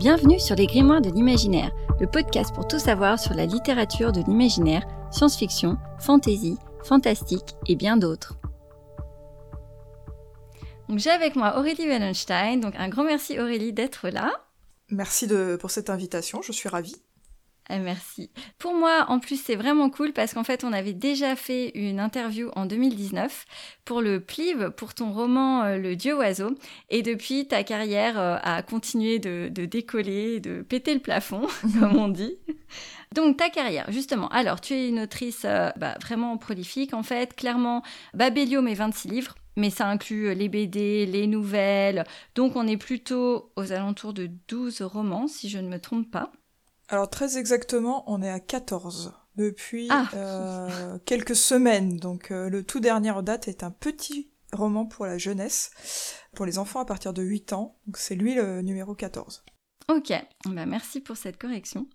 Bienvenue sur les Grimoires de l'imaginaire, le podcast pour tout savoir sur la littérature de l'imaginaire, science-fiction, fantasy, fantastique et bien d'autres. J'ai avec moi Aurélie Wallenstein, donc un grand merci Aurélie d'être là. Merci pour cette invitation, je suis ravie. Ah, merci. Pour moi, en plus, c'est vraiment cool parce qu'en fait, on avait déjà fait une interview en 2019 pour le Plive, pour ton roman euh, Le Dieu Oiseau. Et depuis, ta carrière euh, a continué de, décoller, de péter le plafond, comme on dit. Donc ta carrière, justement. Alors, tu es une autrice euh, bah, vraiment prolifique, en fait. Clairement, Babelio met 26 livres mais ça inclut les BD, les nouvelles. Donc on est plutôt aux alentours de 12 romans, si je ne me trompe pas. Alors très exactement, on est à 14 depuis ah. euh, quelques semaines. Donc euh, le tout dernier date est un petit roman pour la jeunesse, pour les enfants à partir de 8 ans. Donc c'est lui le numéro 14. Ok, bah merci pour cette correction.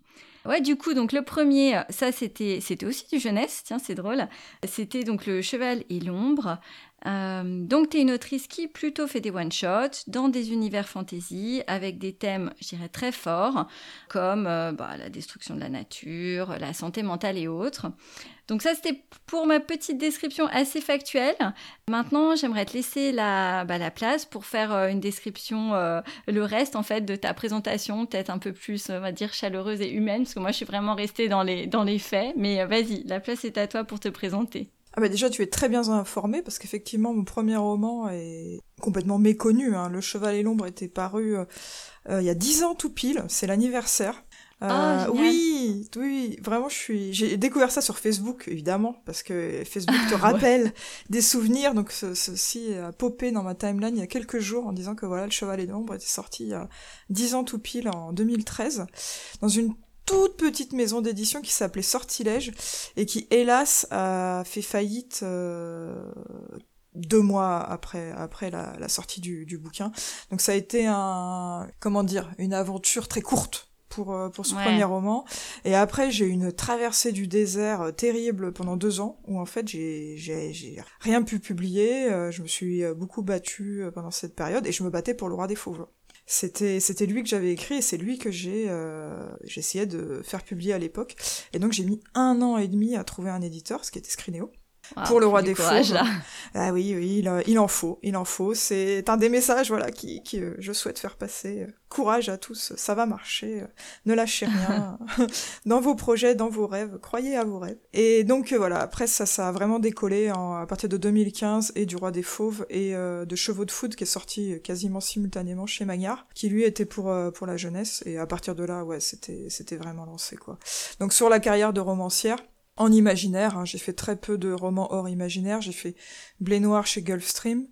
Ouais, du coup, donc le premier, ça c'était c'était aussi du jeunesse, tiens, c'est drôle. C'était donc le cheval et l'ombre. Euh, donc, tu es une autrice qui plutôt fait des one-shots dans des univers fantasy avec des thèmes, je dirais, très forts, comme euh, bah, la destruction de la nature, la santé mentale et autres. Donc ça, c'était pour ma petite description assez factuelle. Maintenant, j'aimerais te laisser la, bah, la place pour faire euh, une description, le reste en fait de ta présentation, peut-être un peu plus, on dire, chaleureuse et humaine, parce que moi, je suis vraiment restée dans les, dans les faits. Mais vas-y, la place est à toi pour te présenter. Ah bah déjà tu es très bien informé parce qu'effectivement mon premier roman est complètement méconnu. Hein. Le Cheval et l'ombre était paru euh, euh, il y a dix ans tout pile, c'est l'anniversaire. Euh, oh, oui, oui, vraiment, je suis. J'ai découvert ça sur Facebook, évidemment, parce que Facebook te rappelle des souvenirs. Donc, ceci a popé dans ma timeline il y a quelques jours en disant que voilà, le Cheval et l'ombre était sorti il y a dix ans tout pile en 2013 dans une toute petite maison d'édition qui s'appelait Sortilège et qui hélas a fait faillite euh, deux mois après après la, sortie du, du, bouquin. Donc ça a été un comment dire une aventure très courte pour euh, pour ce premier roman. Et après j'ai eu une traversée du désert euh, terrible pendant deux ans où en fait j'ai rien pu publier. je me suis beaucoup battue pendant cette période et je me battais pour le roi des fauves c'était c'était lui que j'avais écrit et c'est lui que j'ai euh, j'essayais de faire publier à l'époque et donc j'ai mis un an et demi à trouver un éditeur ce qui était Pour le roi des fauves. Ah oui, oui, il, en faut, il en faut. C'est un des messages, voilà, qui, qui euh, je souhaite faire passer. Courage à tous, ça va marcher. ne lâchez rien dans vos projets, dans vos rêves. Croyez à vos rêves. Et donc euh, voilà, après ça, ça a vraiment décollé à partir de 2015 et du roi des fauves et euh, de Chevaux de foot qui est sorti quasiment simultanément chez Magnard, qui lui était pour pour la jeunesse. Et à partir de là, ouais, c'était c'était vraiment lancé quoi. Donc sur la carrière de romancière en imaginaire. Hein. J'ai fait très peu de romans hors imaginaire. J'ai fait Blé Noir chez Gulfstream,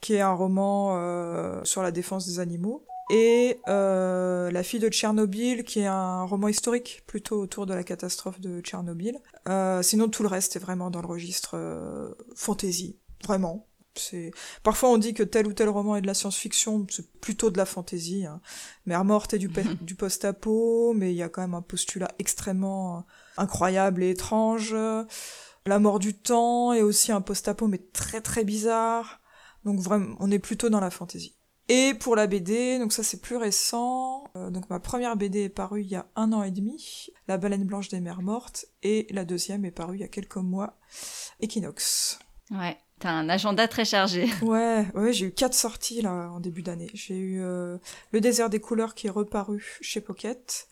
qui est un roman euh, sur la défense des animaux. Et euh, La fille de Tchernobyl, qui est un roman historique plutôt autour de la catastrophe de Tchernobyl. Euh, sinon, tout le reste est vraiment dans le registre fantasy, vraiment. C'est parfois on dit que tel ou tel roman est de la science-fiction, c'est plutôt de la fantasy. Hein. Mère morte est du, du post-apo, mais il y a quand même un postulat extrêmement incroyable et étrange. La mort du temps est aussi un post-apo mais très très bizarre. Donc vraiment, on est plutôt dans la fantaisie. Et pour la BD, donc ça c'est plus récent. Euh, donc ma première BD est parue il y a un an et demi, La baleine blanche des mers mortes, et la deuxième est parue il y a quelques mois, Equinox. Ouais. T'as un agenda très chargé. Ouais, ouais, j'ai eu quatre sorties là en début d'année. J'ai eu euh, Le désert des couleurs qui est reparu chez Pocket,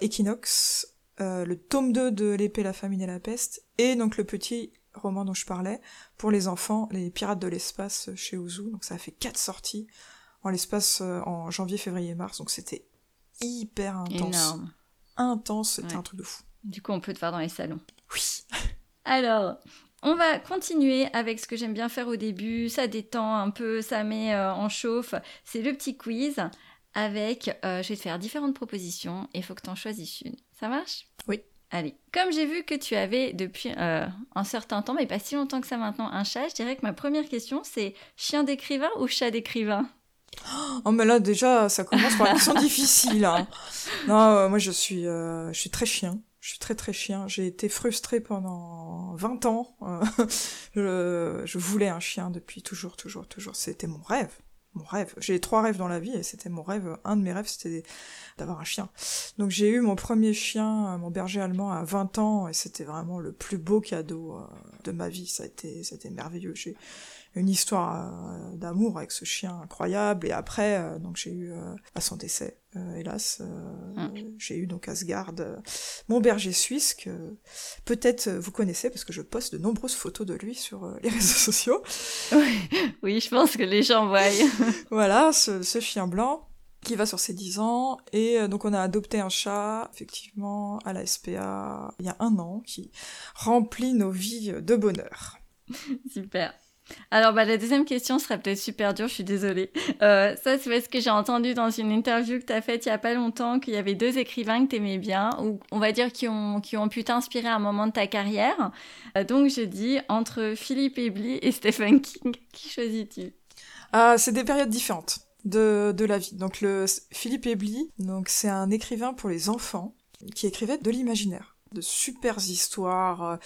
Equinox, euh, le tome 2 de L'épée, la famine et la peste, et donc le petit roman dont je parlais, pour les enfants, Les pirates de l'espace chez Ozu. Donc ça a fait quatre sorties en l'espace euh, en janvier, février, mars. Donc c'était hyper intense. Énorme. Intense, c'était un truc de fou. Du coup, on peut te voir dans les salons. Oui. Alors, on va continuer avec ce que j'aime bien faire au début. Ça détend un peu, ça met euh, en chauffe. C'est le petit quiz avec, je vais te faire différentes propositions et il faut que tu en choisisses une. Ça marche? Oui. Allez, comme j'ai vu que tu avais depuis euh, un certain temps, mais pas si longtemps que ça maintenant, un chat, je dirais que ma première question c'est chien d'écrivain ou chat d'écrivain? Oh mais là déjà ça commence par une question difficile. Hein. Non, euh, moi je suis, euh, je suis très chien. Je suis très très chien. J'ai été frustrée pendant 20 ans. je, je voulais un chien depuis toujours, toujours, toujours. C'était mon rêve mon rêve. J'ai trois rêves dans la vie et c'était mon rêve. Un de mes rêves, c'était d'avoir un chien. Donc j'ai eu mon premier chien, mon berger allemand, à 20 ans et c'était vraiment le plus beau cadeau de ma vie. Ça a été, ça a été merveilleux. J'ai une histoire euh, d'amour avec ce chien incroyable. Et après, euh, donc j'ai eu euh, à son décès, hélas, mm. j'ai eu donc Asgard, mon berger suisse que peut-être vous connaissez parce que je poste de nombreuses photos de lui sur les réseaux sociaux. Oui, je pense que les gens voient. voilà, ce, ce, chien blanc qui va sur ses 10 ans. Et donc on a adopté un chat, effectivement, à la SPA il y a un an, qui remplit nos vies de bonheur. Super. Alors, bah, la deuxième question serait peut-être super dure, je suis désolée. Euh, ça, c'est parce que j'ai entendu dans une interview que tu as faite il y a pas longtemps qu'il y avait deux écrivains que tu aimais bien, ou on va dire qui ont, pu t'inspirer à un moment de ta carrière. Euh, donc, je dis entre Philippe Ebli et Stephen King, qui choisis-tu? Ah, C'est des périodes différentes de, de la vie. Donc, le Philippe donc c'est un écrivain pour les enfants qui écrivait de l'imaginaire de super histoires euh,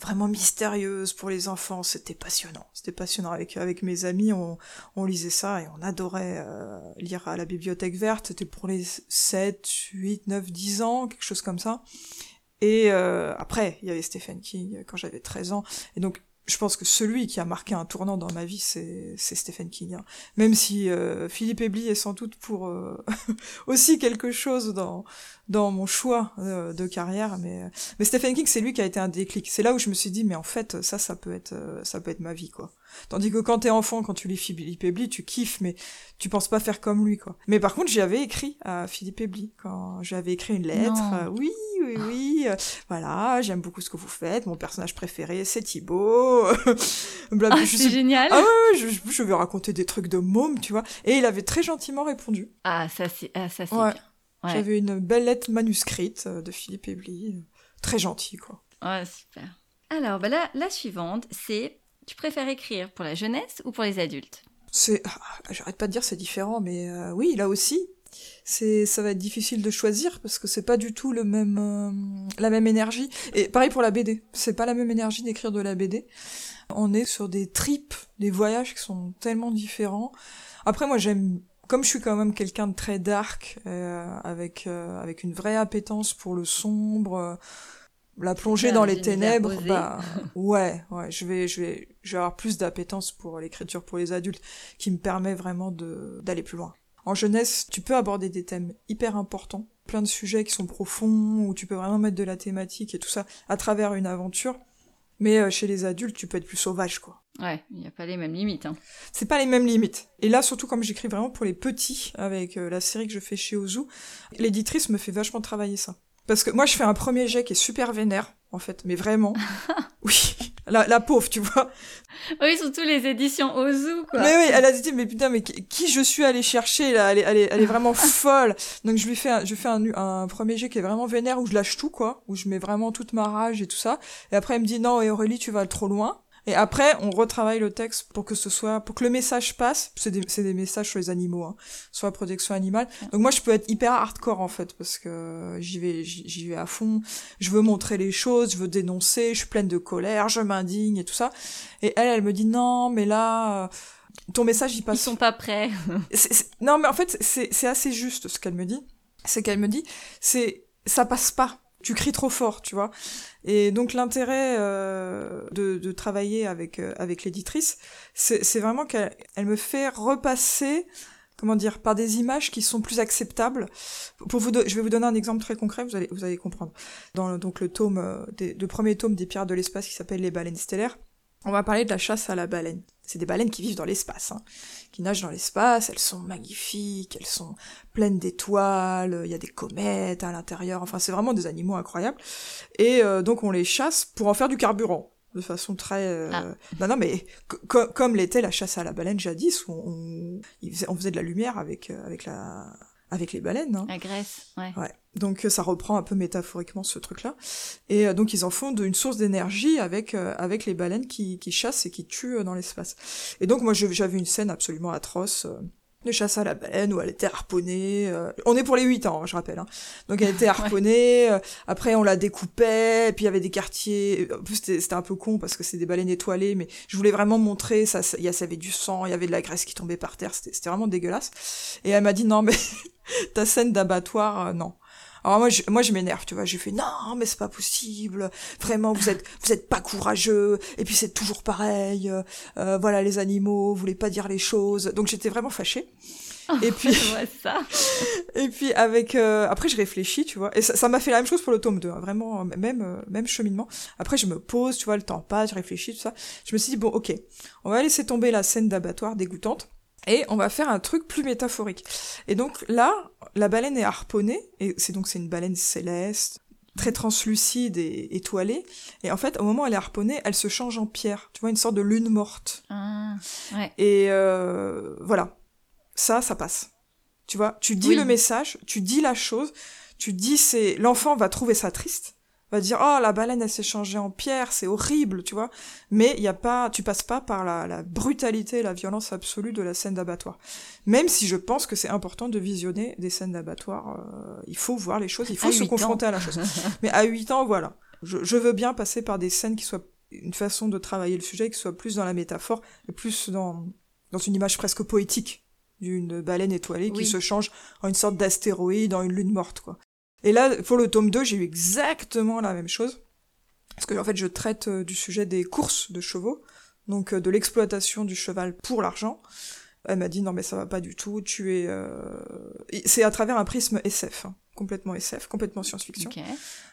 vraiment mystérieuses pour les enfants. C'était passionnant. C'était passionnant. Avec, avec mes amis, on, on lisait ça et on adorait euh, lire à la bibliothèque verte. C'était pour les 7, 8, 9, 10 ans, quelque chose comme ça. Et euh, après, il y avait Stephen King quand j'avais 13 ans. Et donc, je pense que celui qui a marqué un tournant dans ma vie, c'est Stephen King. Hein. Même si euh, Philippe Ebli est sans doute pour euh, aussi quelque chose dans dans mon choix euh, de carrière, mais mais Stephen King, c'est lui qui a été un déclic. C'est là où je me suis dit, mais en fait, ça, ça peut être ça peut être ma vie, quoi. Tandis que quand t'es enfant, quand tu lis Philippe Ebli, tu kiffes, mais tu penses pas faire comme lui, quoi. Mais par contre, j'avais écrit à Philippe Ebli quand j'avais écrit une lettre. Euh, oui, oui, oui. Euh, voilà, j'aime beaucoup ce que vous faites. Mon personnage préféré, c'est Thibaut. ah, c'est génial. Ah ouais, je, je, vais raconter des trucs de môme, tu vois. Et il avait très gentiment répondu. Ah, ça c'est, ah, ça c'est bien. J'avais une belle lettre manuscrite euh, de Philippe Ebli, très gentil, quoi. Ouais, super. Alors, bah là, la suivante, c'est tu préfères écrire pour la jeunesse ou pour les adultes? C'est, ah, j'arrête pas de dire c'est différent, mais euh, oui, là aussi, c'est, ça va être difficile de choisir parce que c'est pas du tout le même, euh, la même énergie. Et pareil pour la BD, c'est pas la même énergie d'écrire de la BD. On est sur des tripes, des voyages qui sont tellement différents. Après, moi, j'aime comme je suis quand même quelqu'un de très dark, euh, avec avec une vraie appétence pour le sombre, la plongée dans les ténèbres, bah ouais, ouais, je vais, je vais, je vais avoir plus d'appétence pour l'écriture pour les adultes, qui me permet vraiment de d'aller plus loin. En jeunesse, tu peux aborder des thèmes hyper importants, plein de sujets qui sont profonds, où tu peux vraiment mettre de la thématique et tout ça à travers une aventure. Mais euh, chez les adultes, tu peux être plus sauvage, quoi. Ouais, il n'y a pas les mêmes limites. Hein. C'est pas les mêmes limites. Et là, surtout comme j'écris vraiment pour les petits, avec euh, la série que je fais chez Ozu, l'éditrice me fait vachement travailler ça. Parce que moi, je fais un premier jet qui est super vénère, en fait, mais vraiment. oui, la, la, pauvre, tu vois. Oui, surtout les éditions Ozu, quoi. Mais oui, elle a dit, mais putain, mais qui je suis allée chercher, là? Elle est, elle est, elle est vraiment folle. Donc, je lui fais, un, je fais un, un premier jet qui est vraiment vénère, où je lâche tout, quoi, où je mets vraiment toute ma rage et tout ça. Et après, elle me dit, non, et Aurélie, tu vas trop loin. Et après, on retravaille le texte pour que ce soit, pour que le message passe. C'est des, des, messages sur les animaux, hein, sur la protection animale. Donc moi, je peux être hyper hardcore en fait, parce que j'y vais, j'y vais à fond. Je veux montrer les choses, je veux dénoncer, je suis pleine de colère, je m'indigne et tout ça. Et elle, elle me dit non, mais là, euh, ton message il passe. Ils sont pas prêts. Non, mais en fait, c'est assez juste ce qu'elle me dit. C'est qu'elle me dit, c'est ça passe pas tu cries trop fort, tu vois. Et donc l'intérêt euh, de, de, travailler avec euh, avec l'éditrice, c'est vraiment qu'elle elle me fait repasser, comment dire, par des images qui sont plus acceptables. Pour vous, je vais vous donner un exemple très concret, vous allez vous allez comprendre. Dans donc le tome, euh, des, le premier tome des Pierres de l'espace qui s'appelle Les baleines stellaires, on va parler de la chasse à la baleine. C'est des baleines qui vivent dans l'espace, hein, qui nagent dans l'espace, elles sont magnifiques, elles sont pleines d'étoiles, il y a des comètes à l'intérieur, enfin c'est vraiment des animaux incroyables. Et euh, donc on les chasse pour en faire du carburant, de façon très... Euh... Ah. Non, non, mais comme l'était la chasse à la baleine jadis, où on, on, faisait, de la lumière avec, euh, avec la avec les baleines. Hein. La graisse, ouais. ouais. Donc euh, ça reprend un peu métaphoriquement ce truc-là. Et euh, donc ils en font une source d'énergie avec euh, avec les baleines qui, qui chassent et qui tuent dans l'espace. Et donc moi j'avais une scène absolument atroce de chasse à la baleine où elle était harponnée. euh, On est pour les 8 ans, hein, je rappelle. hein. Donc elle était harponnée. euh, Après, on la découpait. Et puis il y avait des quartiers. En plus, c'était un peu con parce que c'est des baleines étoilées, mais je voulais vraiment montrer. Ça, ça- il y a- ça avait du sang, il y avait de la graisse qui tombait par terre. C'était c'était vraiment dégueulasse. Et elle m'a dit non, mais ta scène d'abattoir, euh, non. Alors moi je, moi je m'énerve, tu vois, j'ai fait non mais c'est pas possible, vraiment vous êtes vous êtes pas courageux et puis c'est toujours pareil, euh, voilà les animaux, vous voulez pas dire les choses, donc j'étais vraiment fâchée. Et puis Je ça. et puis avec euh, après je réfléchis, tu vois, et ça m'a fait la même chose pour le tome 2, hein, vraiment même euh, même cheminement. Après je me pose, tu vois, le temps passe, je réfléchis tout ça. Je me suis dit bon OK, on va laisser tomber la scène d'abattoir dégoûtante. Et on va faire un truc plus métaphorique. Et donc là, la baleine est harponnée, et c'est donc c'est une baleine céleste, très translucide et étoilée. Et en fait, au moment où elle est harponnée, elle se change en pierre. Tu vois, une sorte de lune morte. Ah, ouais. Et euh, voilà, ça, ça passe. Tu vois, tu dis Oui. le message, tu dis la chose, tu dis c'est l'enfant va trouver ça triste, va dire oh la baleine elle s'est changée en pierre, c'est horrible, tu vois. Mais il y a pas, tu passes pas par la, la brutalité, la violence absolue de la scène d'abattoir. Même si je pense que c'est important de visionner des scènes d'abattoir, euh, il faut voir les choses, il faut À se ans. confronter à la chose. Mais à 8 ans, voilà. Je, je veux bien passer par des scènes qui soient une façon de travailler le sujet, qui soit plus dans la métaphore, et plus dans, dans une image presque poétique d'une baleine étoilée Oui. qui se change en une sorte d'astéroïde, en une lune morte, quoi. Et là, pour le tome 2, j'ai eu exactement la même chose. Parce que, en fait, je traite euh, du sujet des courses de chevaux, donc euh, de l'exploitation du cheval pour l'argent. Elle m'a dit, non, mais ça va pas du tout, tu es... euh, C'est à travers un prisme SF, hein, complètement SF, complètement science-fiction.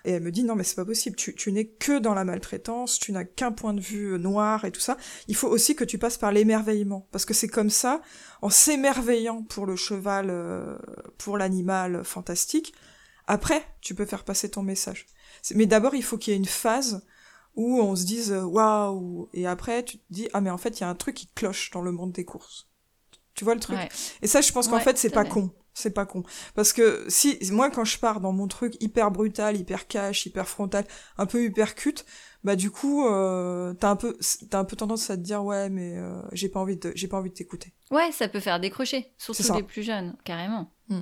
Et elle me dit non mais c'est pas possible, tu, tu n'es que dans la maltraitance, tu n'as qu'un point de vue euh, noir et tout ça. Il faut aussi que tu passes par l'émerveillement, parce que c'est comme ça, en s'émerveillant pour le cheval, euh, pour l'animal fantastique, après tu peux faire passer ton message. Mais d'abord il faut qu'il y ait une phase où on se dise euh, waouh, et après tu te dis ah mais en fait il y a un truc qui cloche dans le monde des courses. Tu vois le truc Ouais. et ça, je pense qu'en Ouais, fait, c'est pas con. C'est pas con. Parce que si, moi, quand je pars dans mon truc hyper brutal, hyper cash, hyper frontal, un peu hyper cut, bah, du coup, euh, t'as un peu, t'as un peu tendance à te dire, ouais, mais, euh, j'ai pas envie de, j'ai pas envie de t'écouter. Ouais, ça peut faire décrocher, surtout les plus jeunes, carrément. Mm.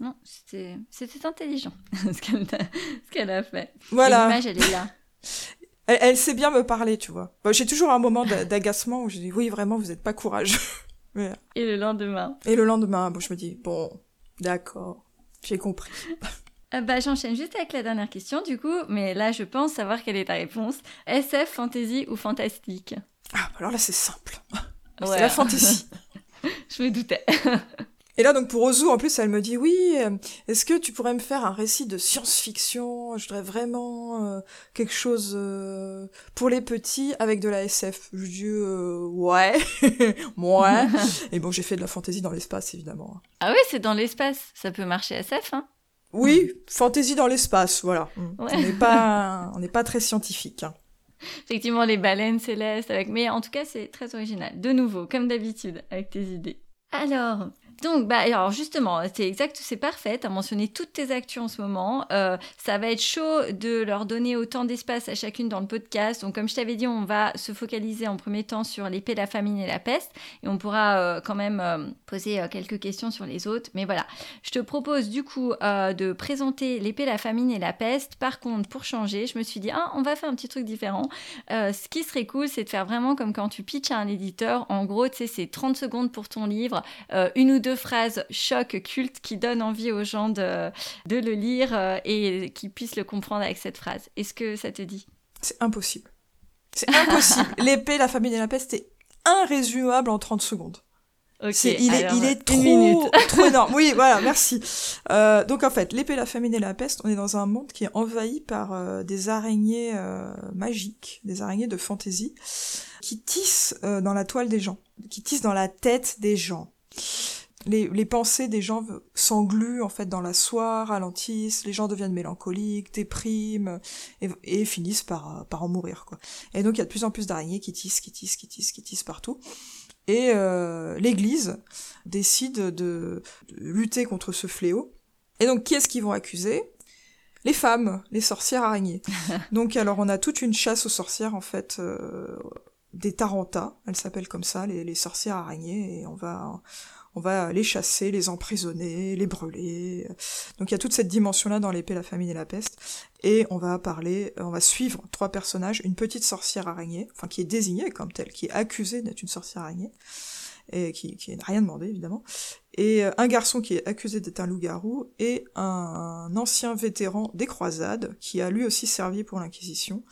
Non, c'était intelligent ce qu'elle a, a fait. Voilà. L'image, elle est là. Elle, elle sait bien me parler, tu vois. Bah, j'ai toujours un moment d'a- d'agacement où je dis, oui, vraiment, vous êtes pas courageux. Mais- Et le lendemain? Et le lendemain, bon, je me dis, bon, d'accord, j'ai compris. Ah bah, J'enchaîne juste avec la dernière question, du coup, mais là, je pense savoir quelle est ta réponse. SF, fantasy ou fantastique? Ah, alors là, c'est simple. C'est la fantaisie. Je me doutais. Et là, donc pour Ozu, en plus, elle me dit oui. euh, Est-ce que tu pourrais me faire un récit de science-fiction? Je voudrais vraiment euh, quelque chose euh, pour les petits avec de la SF. Je dis euh, ouais, ouais. Et bon, j'ai fait de la fantaisie dans l'espace, évidemment. Ah oui, c'est dans l'espace. Ça peut marcher SF, hein Oui, fantaisie dans l'espace, voilà. Ouais. On n'est pas, on n'est pas très scientifique. hein. Effectivement, les baleines célestes, avec... mais en tout cas, c'est très original. De nouveau, comme d'habitude, avec tes idées. Alors, donc, bah, alors justement, c'est exact, c'est parfait. Tu as mentionné toutes tes actus en ce moment. Euh, ça va être chaud de leur donner autant d'espace à chacune dans le podcast. Donc, comme je t'avais dit, on va se focaliser en premier temps sur l'épée, la famine et la peste. Et on pourra euh, quand même euh, poser quelques questions sur les autres. Mais voilà, je te propose du coup de présenter l'épée, la famine et la peste. Par contre, pour changer, je me suis dit, ah, on va faire un petit truc différent. Ce qui serait cool, c'est de faire vraiment comme quand tu pitches à un éditeur. En gros, tu sais, c'est 30 secondes pour ton livre, une ou deux phrases choc culte qui donnent envie aux gens de, de le lire euh, et qu'ils puissent le comprendre avec cette phrase. Est-ce que ça te dit? C'est impossible. C'est impossible. L'épée, la famille et la peste, c'est irrésumable en 30 secondes. Ok, C'est- il, est, il est trop, trop énorme. Oui, voilà, merci. Euh, donc en fait, l'épée, la famine et la peste, on est dans un monde qui est envahi par euh, des araignées euh, magiques, des araignées de fantaisie, qui tissent dans la toile des gens, qui tissent dans la tête des gens. Les, les pensées des gens s'engluent en fait dans la soie, ralentissent, les gens deviennent mélancoliques, dépriment et, et finissent par, euh, par en mourir quoi. Et donc il y a de plus en plus d'araignées qui tissent, qui tissent, qui tissent, qui tissent partout. Et euh, l'Église décide de, de lutter contre ce fléau. Et donc, qui est-ce qu'ils vont accuser? Les femmes, les sorcières araignées. donc, alors, on a toute une chasse aux sorcières, en fait, euh, des tarantas, elles s'appellent comme ça, les, les sorcières araignées, et on va, on va les chasser, les emprisonner, les brûler. Donc il y a toute cette dimension-là dans l'épée, la famine et la peste. Et on va parler, on va suivre trois personnages, une petite sorcière araignée, enfin qui est désignée comme telle, qui est accusée d'être une sorcière araignée, et qui, n'a rien demandé évidemment, et euh, un garçon qui est accusé d'être un loup-garou, et un, ancien vétéran des croisades, qui a lui aussi servi pour l'Inquisition,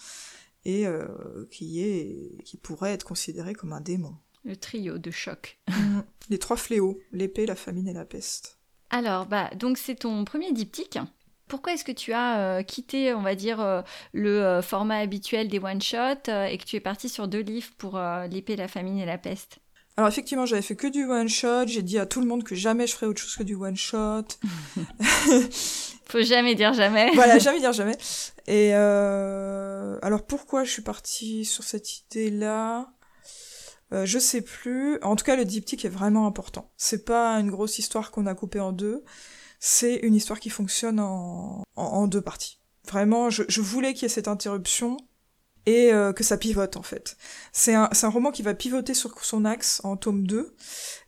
et euh, qui pourrait être considéré comme un démon. Le trio de choc. Mm. Les trois fléaux, l'épée, la famine et la peste. Alors, bah, donc c'est ton premier diptyque. Pourquoi est-ce que tu as euh, quitté, on va dire, euh, le euh, format habituel des one-shots et que tu es parti sur deux livres pour l'épée, la famine et la peste? Alors effectivement, j'avais fait que du one shot. J'ai dit à tout le monde que jamais je ferais autre chose que du one shot. Faut jamais dire jamais. voilà, jamais dire jamais. Et alors pourquoi je suis partie sur cette idée-là? Euh, je sais plus. En tout cas, le diptyque est vraiment important. C'est pas une grosse histoire qu'on a coupée en deux. C'est une histoire qui fonctionne en, en, deux parties. Vraiment, je, voulais qu'il y ait cette interruption et euh, que ça pivote en fait. C'est un, roman qui va pivoter sur son axe en tome 2.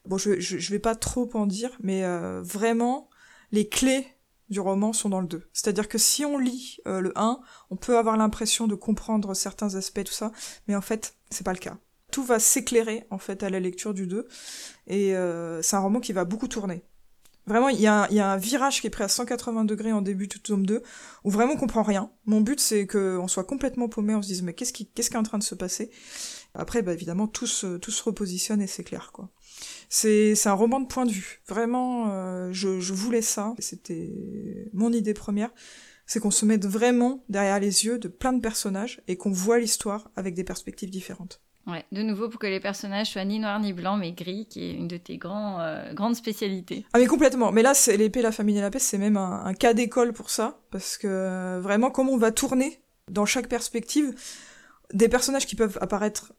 Bon, je, je, vais pas trop en dire, mais euh, vraiment, les clés du roman sont dans le 2. C'est-à-dire que si on lit le 1, on peut avoir l'impression de comprendre certains aspects, tout ça, mais en fait, c'est pas le cas tout va s'éclairer en fait à la lecture du 2 et euh, c'est un roman qui va beaucoup tourner. Vraiment, il y, a un, virage qui est pris à 180 degrés en début du tome 2, où vraiment on comprend rien. Mon but, c'est qu'on soit complètement paumé, on se dise, mais qu'est-ce qui, qu'est-ce qui est en train de se passer? Après, bah, évidemment, tout se, tout repositionne et c'est quoi. C'est, c'est un roman de point de vue. Vraiment, euh, je, je voulais ça. C'était mon idée première. C'est qu'on se mette vraiment derrière les yeux de plein de personnages et qu'on voit l'histoire avec des perspectives différentes. Ouais, de nouveau pour que les personnages soient ni noirs ni blancs, mais gris, qui est une de tes grands, euh, grandes spécialités. Ah mais complètement. Mais là, c'est l'épée, la famille et la paix, c'est même un, cas d'école pour ça, parce que euh, vraiment, comme on va tourner dans chaque perspective, des personnages qui peuvent apparaître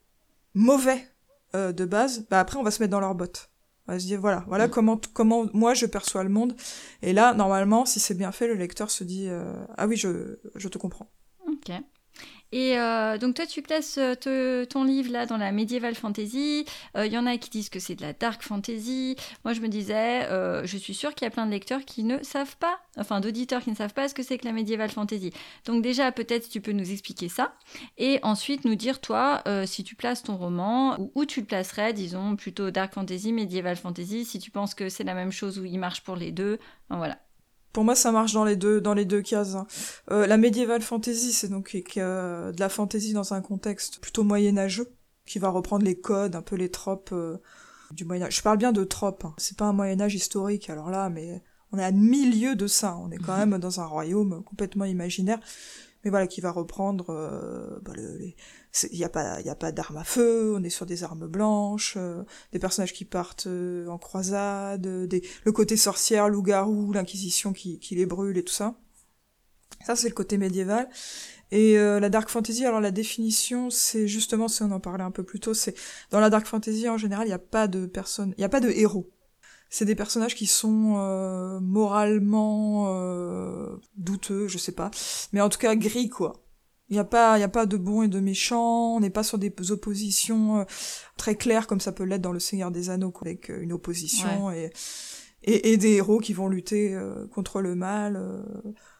mauvais euh, de base, bah après on va se mettre dans leurs bottes. On va se dire voilà, voilà mm. comment comment moi je perçois le monde. Et là, normalement, si c'est bien fait, le lecteur se dit ah oui, je je te comprends. Ok. Et euh, donc toi, tu places euh, ton livre là dans la médiéval fantasy. Il euh, y en a qui disent que c'est de la dark fantasy. Moi, je me disais, je suis sûre qu'il y a plein de lecteurs qui ne savent pas, enfin d'auditeurs qui ne savent pas ce que c'est que la médiéval fantasy. Donc déjà, peut-être tu peux nous expliquer ça. Et ensuite nous dire, toi, si tu places ton roman, ou où tu le placerais, disons, plutôt dark fantasy, médiéval fantasy, si tu penses que c'est la même chose ou il marche pour les deux. voilà. Pour moi, ça marche dans les deux, dans les deux cases. Hein. Euh, la médiévale fantasy, c'est donc euh, de la fantasy dans un contexte plutôt moyenâgeux, qui va reprendre les codes, un peu les tropes euh, du Moyen Âge. Je parle bien de tropes. Hein. C'est pas un Moyen Âge historique, alors là, mais on est à milieu de ça. On est quand même dans un royaume complètement imaginaire, mais voilà, qui va reprendre bah, les, il n'y a pas, y a pas d'armes à feu, on est sur des armes blanches, euh, des personnages qui partent euh, en croisade, des, le côté sorcière, loup-garou, l'inquisition qui, qui les brûle et tout ça. Ça, c'est le côté médiéval. Et euh, la dark fantasy, alors la définition, c'est justement, si on en parlait un peu plus tôt, c'est dans la dark fantasy en général, il n'y a pas de personnes, il n'y a pas de héros. C'est des personnages qui sont moralement douteux, je sais pas, mais en tout cas gris quoi. Il n'y a pas, il y a pas de bon et de méchant. On n'est pas sur des oppositions euh, très claires comme ça peut l'être dans Le Seigneur des Anneaux, avec euh, une opposition et, et, des héros qui vont lutter euh, contre le mal.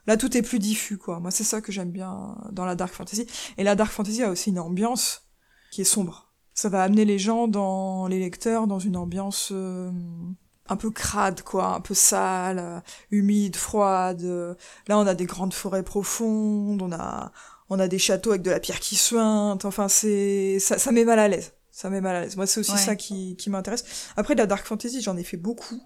Là, tout est plus diffus, quoi. Moi, c'est ça que j'aime bien dans la dark fantasy. Et la dark fantasy a aussi une ambiance qui est sombre. Ça va amener les gens dans les lecteurs dans une ambiance un peu crade, quoi, un peu sale, humide, froide. Là, on a des grandes forêts profondes, on a, on a des châteaux avec de la pierre qui suinte. Enfin, c'est ça, ça met mal à l'aise. Ça met mal à l'aise. Moi, c'est aussi ça qui, qui m'intéresse. Après, de la dark fantasy, j'en ai fait beaucoup.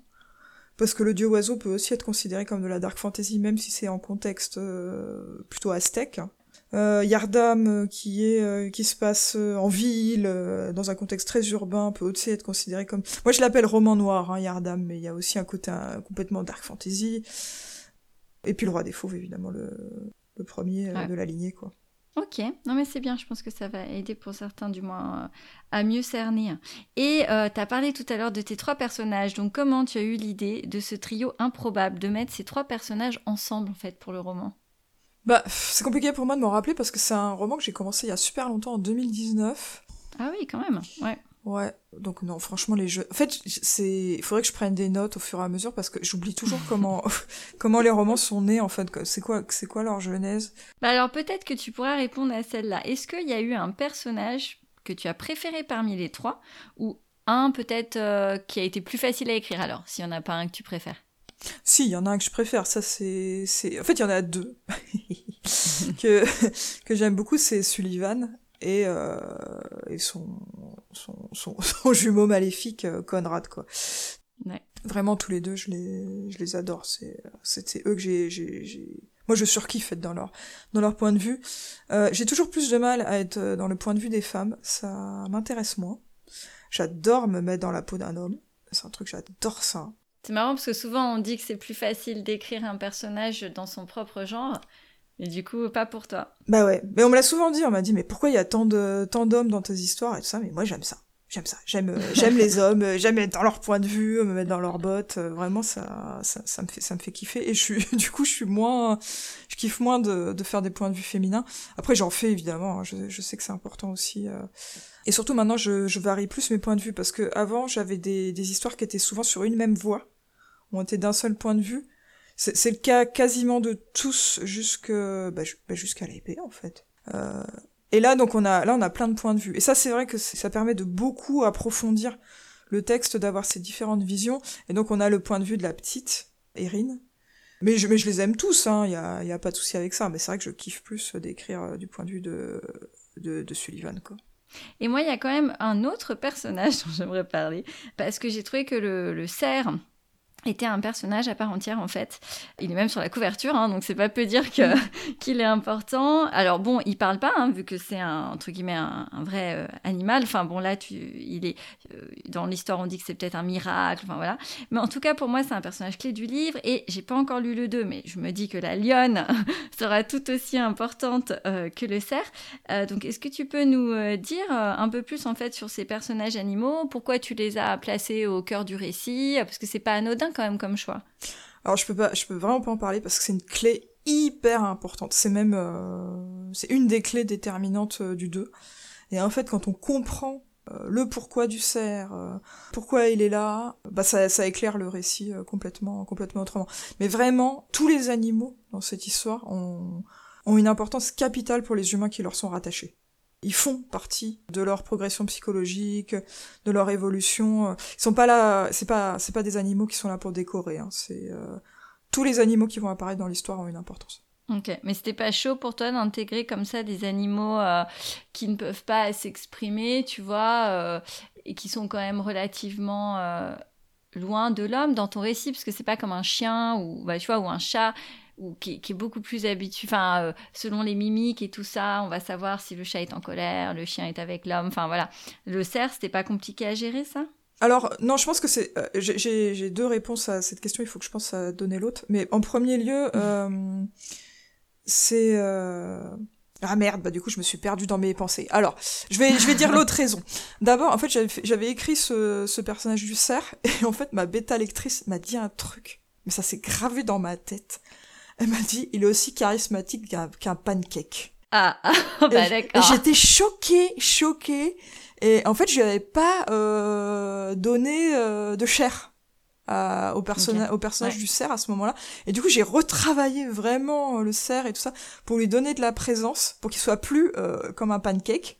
Parce que le dieu oiseau peut aussi être considéré comme de la dark fantasy, même si c'est en contexte euh, plutôt aztèque. Euh, Yardam, euh, qui est euh, qui se passe en ville, dans un contexte très urbain, peut aussi être considéré comme. Moi, je l'appelle roman noir, hein, Yardam, mais il y a aussi un côté complètement dark fantasy. Et puis le roi des fauves, évidemment, le, le premier de la lignée, quoi. Ok, non mais c'est bien, je pense que ça va aider pour certains du moins euh, à mieux cerner. Et euh, tu as parlé tout à l'heure de tes trois personnages, donc comment tu as eu l'idée de ce trio improbable, de mettre ces trois personnages ensemble en fait pour le roman? Bah c'est compliqué pour moi de m'en rappeler parce que c'est un roman que j'ai commencé il y a super longtemps, en 2019. Ah oui, quand même, ouais. Ouais, donc non, franchement les jeux. En fait, c'est, il faudrait que je prenne des notes au fur et à mesure parce que j'oublie toujours comment comment les romans sont nés en fait. C'est quoi, c'est quoi leur genèse? Bah alors peut-être que tu pourras répondre à celle-là. Est-ce qu'il y a eu un personnage que tu as préféré parmi les trois ou un peut-être euh, qui a été plus facile à écrire alors S'il y en a pas un que tu préfères? Si, il y en a un que je préfère. Ça c'est, c'est. En fait, il y en a deux que que j'aime beaucoup. C'est Sullivan et, euh, et son, son, son, jumeau maléfique, euh, Conrad, quoi. Vraiment, tous les deux, je les, je les adore. C'est, c'est, eux que j'ai, j'ai, moi, je surkiffe être dans leur, dans leur point de vue. Euh, j'ai toujours plus de mal à être dans le point de vue des femmes. Ça m'intéresse moins. J'adore me mettre dans la peau d'un homme. C'est un truc, j'adore ça. C'est marrant parce que souvent on dit que c'est plus facile d'écrire un personnage dans son propre genre. Et du coup, pas pour toi. Bah ouais. Mais on me l'a souvent dit. On m'a dit, mais pourquoi il y a tant de tant d'hommes dans tes histoires et tout ça? Mais moi, j'aime ça. J'aime ça. J'aime euh, j'aime les hommes. Euh, j'aime être dans leur point de vue, me mettre dans leurs bottes. Euh, vraiment, ça, ça ça me fait ça me fait kiffer. Et je suis du coup, je suis moins, je kiffe moins de de faire des points de vue féminins. Après, j'en fais évidemment. Hein. Je je sais que c'est important aussi. Et surtout maintenant, je je varie plus mes points de vue parce que avant, j'avais des des histoires qui étaient souvent sur une même voie. On était d'un seul point de vue. C'est le cas quasiment de tous bah, bah, jusqu'à l'épée en fait. Euh, et là donc on a là on a plein de points de vue. Et ça c'est vrai que ça permet de beaucoup approfondir le texte, d'avoir ces différentes visions. Et donc on a le point de vue de la petite Erin. Mais je, mais je les aime tous, hein, il y a, y a pas de souci avec ça. Mais c'est vrai que je kiffe plus d'écrire euh, du point de vue de, de, de Sullivan, quoi. Et moi, il y a quand même un autre personnage dont j'aimerais parler, parce que j'ai trouvé que le, le cerf, était un personnage à part entière en fait. Il est même sur la couverture, hein, donc c'est pas peu dire que qu'il est important. Alors bon, il parle pas, hein, vu que c'est un entre guillemets un, vrai euh, animal. Enfin bon là, tu, il est euh, dans l'histoire, on dit que c'est peut-être un miracle. Enfin voilà. Mais en tout cas pour moi, c'est un personnage clé du livre et j'ai pas encore lu le 2, mais je me dis que la lionne sera tout aussi importante euh, que le cerf. donc est-ce que tu peux nous dire un peu plus en fait sur ces personnages animaux? Pourquoi tu les as placés au cœur du récit? Parce que c'est pas anodin quand même comme choix. Alors je peux pas, je peux vraiment pas en parler parce que c'est une clé hyper importante. C'est même, euh, c'est une des clés déterminantes euh, du 2. Et en fait, quand on comprend euh, le pourquoi du cerf, pourquoi il est là, bah ça, ça éclaire le récit complètement, complètement autrement. Mais vraiment, tous les animaux dans cette histoire ont, ont une importance capitale pour les humains qui leur sont rattachés ils font partie de leur progression psychologique, de leur évolution. Ils sont pas là, c'est pas, c'est pas des animaux qui sont là pour décorer. Hein. C'est euh, tous les animaux qui vont apparaître dans l'histoire ont une importance. Ok, mais c'était pas chaud pour toi d'intégrer comme ça des animaux euh, qui ne peuvent pas s'exprimer, tu vois, euh, et qui sont quand même relativement loin de l'homme dans ton récit, parce que c'est pas comme un chien ou, bah, tu vois, ou un chat ou qui, est beaucoup plus habitué, enfin, euh, selon les mimiques et tout ça, on va savoir si le chat est en colère, le chien est avec l'homme, enfin voilà. Le cerf, c'était pas compliqué à gérer ça? Alors non, je pense que c'est. Euh, j'ai deux réponses à cette question. Il faut que je pense à donner l'autre. Mais en premier lieu, euh, c'est. Ah merde, bah du coup je me suis perdue dans mes pensées. Alors, je vais, je vais dire l'autre raison. D'abord, en fait, j'avais écrit ce, ce personnage du cerf, et en fait, ma bêta lectrice m'a dit un truc. Mais ça s'est gravé dans ma tête. Elle m'a dit, il est aussi charismatique qu'un pancake. Ah, bah d'accord. J'étais choquée, choquée. Et en fait, je lui avais pas euh, donné euh, de chair au, personnage au personnage du cerf à ce moment-là. Et du coup, j'ai retravaillé vraiment le cerf et tout ça pour lui donner de la présence, pour qu'il soit plus euh, comme un pancake.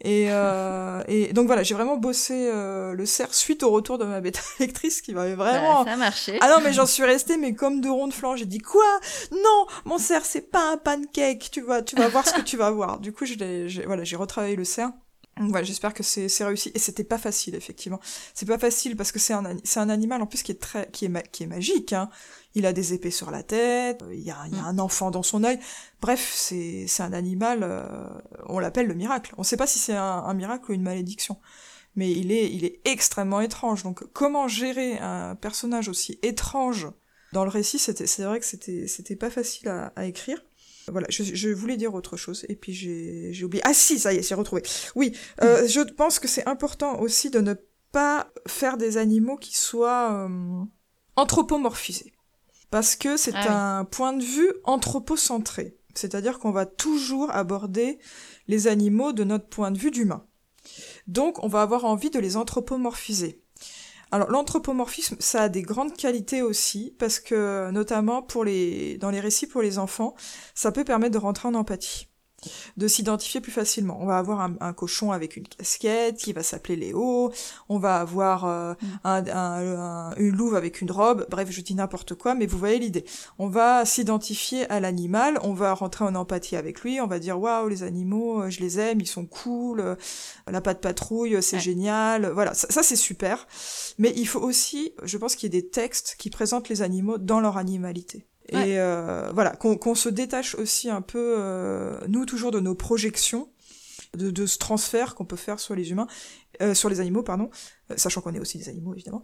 Et, euh, et donc voilà, j'ai vraiment bossé euh, le cerf suite au retour de ma bêta lectrice qui m'avait vraiment. Bah, ça a marché. Ah non, mais j'en suis restée, mais comme de ronde flanc. J'ai dit quoi? Non, mon cerf, c'est pas un pancake. Tu vas, tu vas voir ce que tu vas voir. Du coup, j'ai, voilà, j'ai retravaillé le cerf. Donc voilà, j'espère que c'est, c'est réussi. Et c'était pas facile, effectivement. C'est pas facile parce que c'est un, c'est un animal en plus qui est très, qui est, qui est magique. Hein il a des épées sur la tête, il y a, mm. un enfant dans son œil. Bref, c'est un animal, euh, on l'appelle le miracle. On ne sait pas si c'est un, miracle ou une malédiction, mais il est, il est extrêmement étrange. Donc comment gérer un personnage aussi étrange dans le récit, c'était, c'est vrai que c'était, c'était pas facile à, écrire. Voilà, je, voulais dire autre chose et puis j'ai oublié. Ah si, ça y est, j'ai retrouvé. Oui, euh, mm. je pense que c'est important aussi de ne pas faire des animaux qui soient euh, anthropomorphisés parce que c'est ah un point de vue anthropocentré. C'est-à-dire qu'on va toujours aborder les animaux de notre point de vue d'humain. Donc, on va avoir envie de les anthropomorphiser. Alors l'anthropomorphisme, ça a des grandes qualités aussi, parce que notamment pour les, dans les récits pour les enfants, ça peut permettre de rentrer en empathie de s'identifier plus facilement. On va avoir un, cochon avec une casquette qui va s'appeler Léo, on va avoir euh, mm. une louve avec une robe, bref, je dis n'importe quoi, mais vous voyez l'idée. On va s'identifier à l'animal, on va rentrer en empathie avec lui, on va dire waouh, les animaux, euh, je les aime, ils sont cool, euh, la patte patrouille, c'est génial, voilà, ça, ça c'est super. Mais il faut aussi, je pense qu'il y ait des textes qui présentent les animaux dans leur animalité. Et euh, voilà, qu'on se détache aussi un peu, euh, nous toujours de nos projections, de, de ce transfert qu'on peut faire sur les humains, euh, sur les animaux, pardon, euh, sachant qu'on est aussi des animaux évidemment.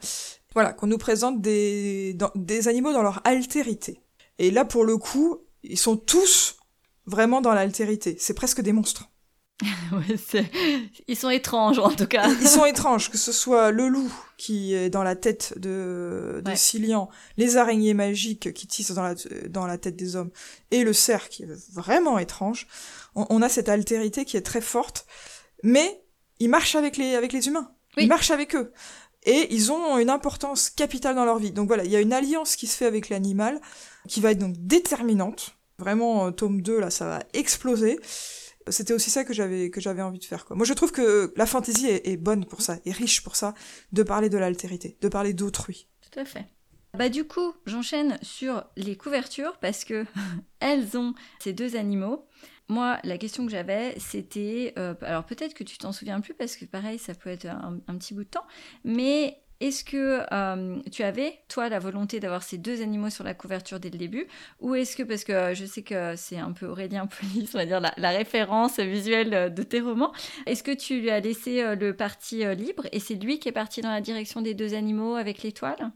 Voilà, qu'on nous présente des, dans, des animaux dans leur altérité. Et là, pour le coup, ils sont tous vraiment dans l'altérité. C'est presque des monstres. ils sont étranges en tout cas. Ils sont étranges, que ce soit le loup qui est dans la tête de, de Cillian, les araignées magiques qui tissent dans la, dans la tête des hommes, et le cerf qui est vraiment étrange. On, a cette altérité qui est très forte, mais ils marchent avec les, avec les humains. Ils marchent avec eux. Et ils ont une importance capitale dans leur vie. Donc voilà, il y a une alliance qui se fait avec l'animal, qui va être donc déterminante. Vraiment, tome 2, là, ça va exploser c'était aussi ça que j'avais que j'avais envie de faire quoi. Moi je trouve que la fantaisie est, bonne pour ça, est riche pour ça, de parler de l'altérité, de parler d'autrui. Tout à fait. Bah du coup, j'enchaîne sur les couvertures parce que elles ont ces deux animaux. Moi, la question que j'avais, c'était, euh, alors peut-être que tu t'en souviens plus parce que pareil, ça peut être un, un petit bout de temps, mais est-ce que euh, tu avais, toi, la volonté d'avoir ces deux animaux sur la couverture dès le début Ou est-ce que, parce que euh, je sais que c'est un peu Aurélien Polis, on va dire, la, référence visuelle de tes romans, est-ce que tu lui as laissé euh, le parti libre et c'est lui qui est parti dans la direction des deux animaux avec l'étoile?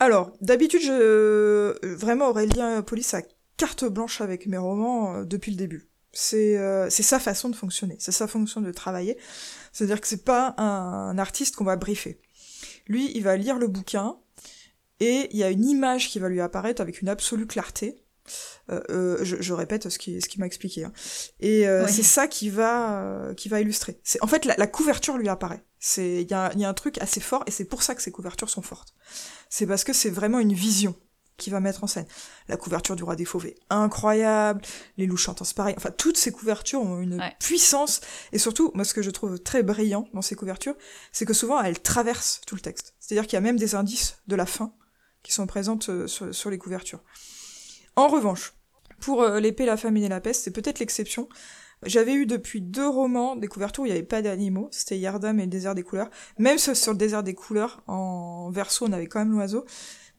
Alors, d'habitude, je... vraiment, Aurélien Polis a carte blanche avec mes romans depuis le début. C'est sa façon de fonctionner, c'est sa fonction de travailler. C'est-à-dire que c'est pas un artiste qu'on va briefer. Lui, il va lire le bouquin et il y a une image qui va lui apparaître avec une absolue clarté. Euh, euh, je, répète ce qui, ce qui m'a expliqué. Hein. Et euh, c'est ça qui va, qui va illustrer. C'est en fait la, couverture lui apparaît. C'est il y a, y a un truc assez fort et c'est pour ça que ces couvertures sont fortes. C'est parce que c'est vraiment une vision qui va mettre en scène. La couverture du roi des fauves est incroyable, les loups chantants pareil. Enfin, toutes ces couvertures ont une puissance. Et surtout, moi, ce que je trouve très brillant dans ces couvertures, c'est que souvent, elles traversent tout le texte. C'est-à-dire qu'il y a même des indices de la fin qui sont présentes euh, sur, les couvertures. En revanche, pour euh, l'épée, la famine et la peste, c'est peut-être l'exception. J'avais eu depuis deux romans des couvertures où il n'y avait pas d'animaux, c'était Yardam et le désert des couleurs. Même sur le désert des couleurs, en verso, on avait quand même l'oiseau.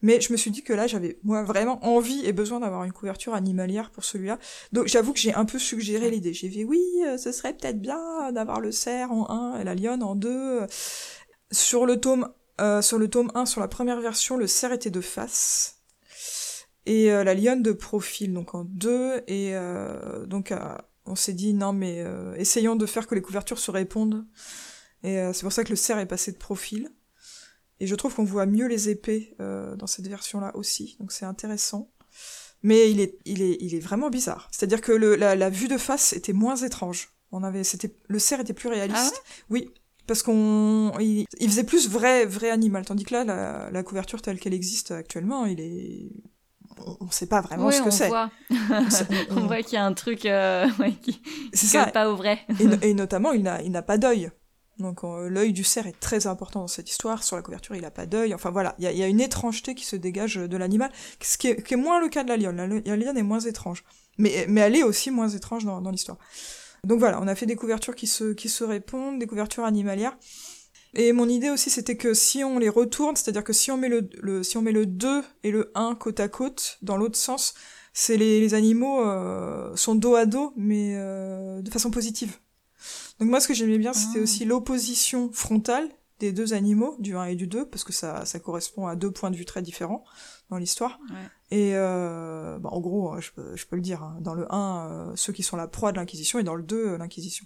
Mais je me suis dit que là, j'avais moi vraiment envie et besoin d'avoir une couverture animalière pour celui-là. Donc j'avoue que j'ai un peu suggéré l'idée. J'ai dit oui, euh, ce serait peut-être bien d'avoir le cerf en 1 et la lionne en 2. Sur le tome euh, sur le tome 1, sur la première version, le cerf était de face et euh, la lionne de profil, donc en 2 et donc on s'est dit non mais essayons de faire que les couvertures se répondent. Et c'est pour ça que le cerf est passé de profil. Et je trouve qu'on voit mieux les épées euh, dans cette version-là aussi, donc c'est intéressant. Mais il est, il est, il est vraiment bizarre. C'est-à-dire que le, la, la, vue de face était moins étrange. On avait, c'était, le cerf était plus réaliste. Ah oui, parce qu'on, il, faisait plus vrai, vrai animal, tandis que là, la, la couverture telle qu'elle existe actuellement, il est, on ne sait pas vraiment ce que c'est. on, on, voit qu'il y a un truc euh, ouais, qui, n'est pas au vrai. et, et, notamment, il n'a, il n'a pas d'œil. Donc euh, l'œil du cerf est très important dans cette histoire. Sur la couverture, il n'a pas d'œil. Enfin voilà, il y, a, une étrangeté qui se dégage de l'animal, ce qui est, moins le cas de la lionne. La, lionne est moins étrange, mais, elle est aussi moins étrange dans, l'histoire. Donc voilà, on a fait des couvertures qui se, répondent, des couvertures animalières. Et mon idée aussi, c'était que si on les retourne, c'est-à-dire que si on met le, si on met le 2 et le 1 côte à côte, dans l'autre sens, c'est les, animaux euh, sont dos à dos, mais euh, de façon positive. Donc moi, ce que j'aimais bien, c'était ah. aussi l'opposition frontale des deux animaux, du 1 et du 2, parce que ça, ça correspond à deux points de vue très différents dans l'histoire. Et euh, bah, en gros, je peux, je peux le dire, hein, dans le 1, euh, ceux qui sont la proie de l'Inquisition, et dans le 2, euh, l'Inquisition.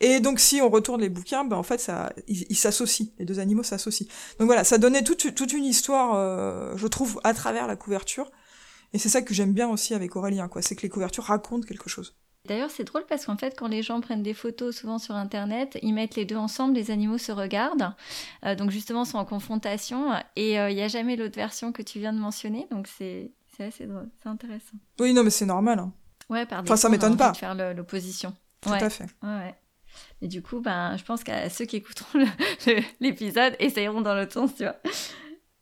Et donc si on retourne les bouquins, ben en fait ça, ils s'associent, les deux animaux s'associent. Donc voilà, ça donnait toute, toute une histoire, euh, je trouve, à travers la couverture. Et c'est ça que j'aime bien aussi avec Aurélien, quoi, c'est que les couvertures racontent quelque chose. D'ailleurs, c'est drôle parce qu'en fait, quand les gens prennent des photos, souvent sur Internet, ils mettent les deux ensemble, les animaux se regardent, euh, donc justement sont en confrontation, et euh, il n'y a jamais l'autre version que tu viens de mentionner, donc c'est assez drôle, c'est intéressant. Oui, non, mais c'est normal. Hein. Ouais, par Enfin, ça m'étonne pas. De faire l'opposition. Tout à fait. Ouais, Et du coup, ben, je pense qu'à ceux qui écouteront l'épisode, essayeront dans l'autre sens, tu vois.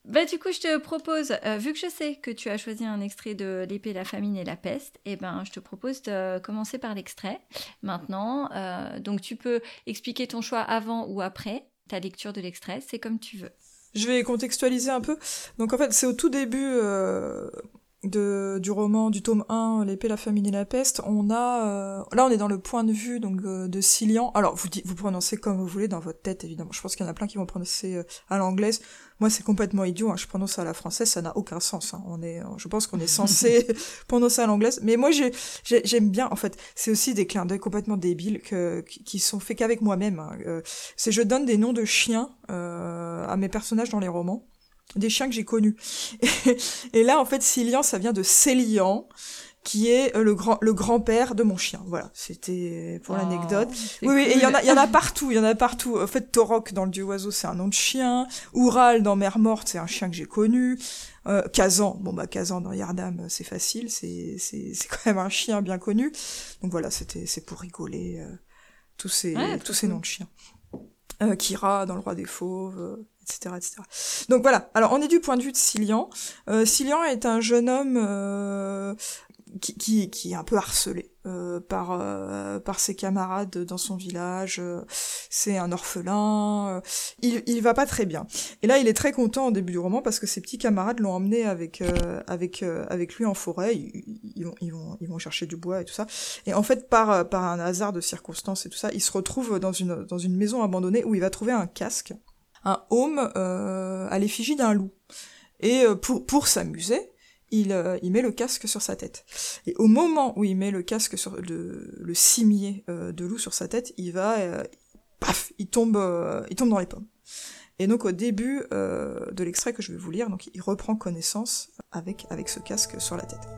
Bah du coup, je te propose, euh, vu que je sais que tu as choisi un extrait de L'épée, la famine et la peste, eh ben, je te propose de commencer par l'extrait. Maintenant, euh, donc tu peux expliquer ton choix avant ou après ta lecture de l'extrait, c'est comme tu veux. Je vais contextualiser un peu. Donc en fait, c'est au tout début euh, de, du roman, du tome 1, L'épée, la famine et la peste, on a... Euh, là, on est dans le point de vue donc euh, de Cillian. Alors, vous, vous prononcez comme vous voulez dans votre tête, évidemment. Je pense qu'il y en a plein qui vont prononcer euh, à l'anglaise. Moi, c'est complètement idiot. Hein. Je prononce à la française, ça n'a aucun sens. Hein. On est, je pense qu'on est censé prononcer à l'anglaise. Mais moi, j'aime bien, en fait, c'est aussi des clins d'œil complètement débiles que, qui sont faits qu'avec moi-même. Hein. c'est je donne des noms de chiens à mes personnages dans les romans des chiens que j'ai connus. Et, là, en fait, Cilian, ça vient de Célian, qui est euh, le grand le grand-père de mon chien. Voilà, c'était pour oh, l'anecdote. Oui, oui, et il y en a il y en a partout, il y en a partout. En fait, Torok dans le dieu oiseau, c'est un nom de chien. Oural dans Mer morte, c'est un chien que j'ai connu. Euh, Kazan, bon bah Kazan dans Yardam, c'est facile, c'est c'est c'est quand même un chien bien connu. Donc voilà, c'était c'est pour rigoler euh, tous ces tous ces noms de chiens. Euh, Kira dans Le Roi des Fauves, etc., etc. Donc voilà. Alors on est du point de vue de Cillian. Euh, est un jeune homme euh, qui, qui, qui, est un peu harcelé euh, par euh, par ses camarades dans son village. c'est un orphelin. il il va pas très bien. Et là, il est très content au début du roman parce que ses petits camarades l'ont emmené avec avec avec lui en forêt. Ils, ils, vont ils vont ils vont chercher du bois et tout ça. Et en fait, par par un hasard de circonstances et tout ça, il se retrouve dans une dans une maison abandonnée où il va trouver un casque un home euh, à l'effigie d'un loup. Et euh, pour, pour s'amuser, il, euh, il met le casque sur sa tête. Et au moment où il met le casque sur le, le cimier de loup sur sa tête, il va, paf, il tombe, il tombe dans les pommes. Et donc au début de l'extrait que je vais vous lire, donc il reprend connaissance avec, avec ce casque sur la tête.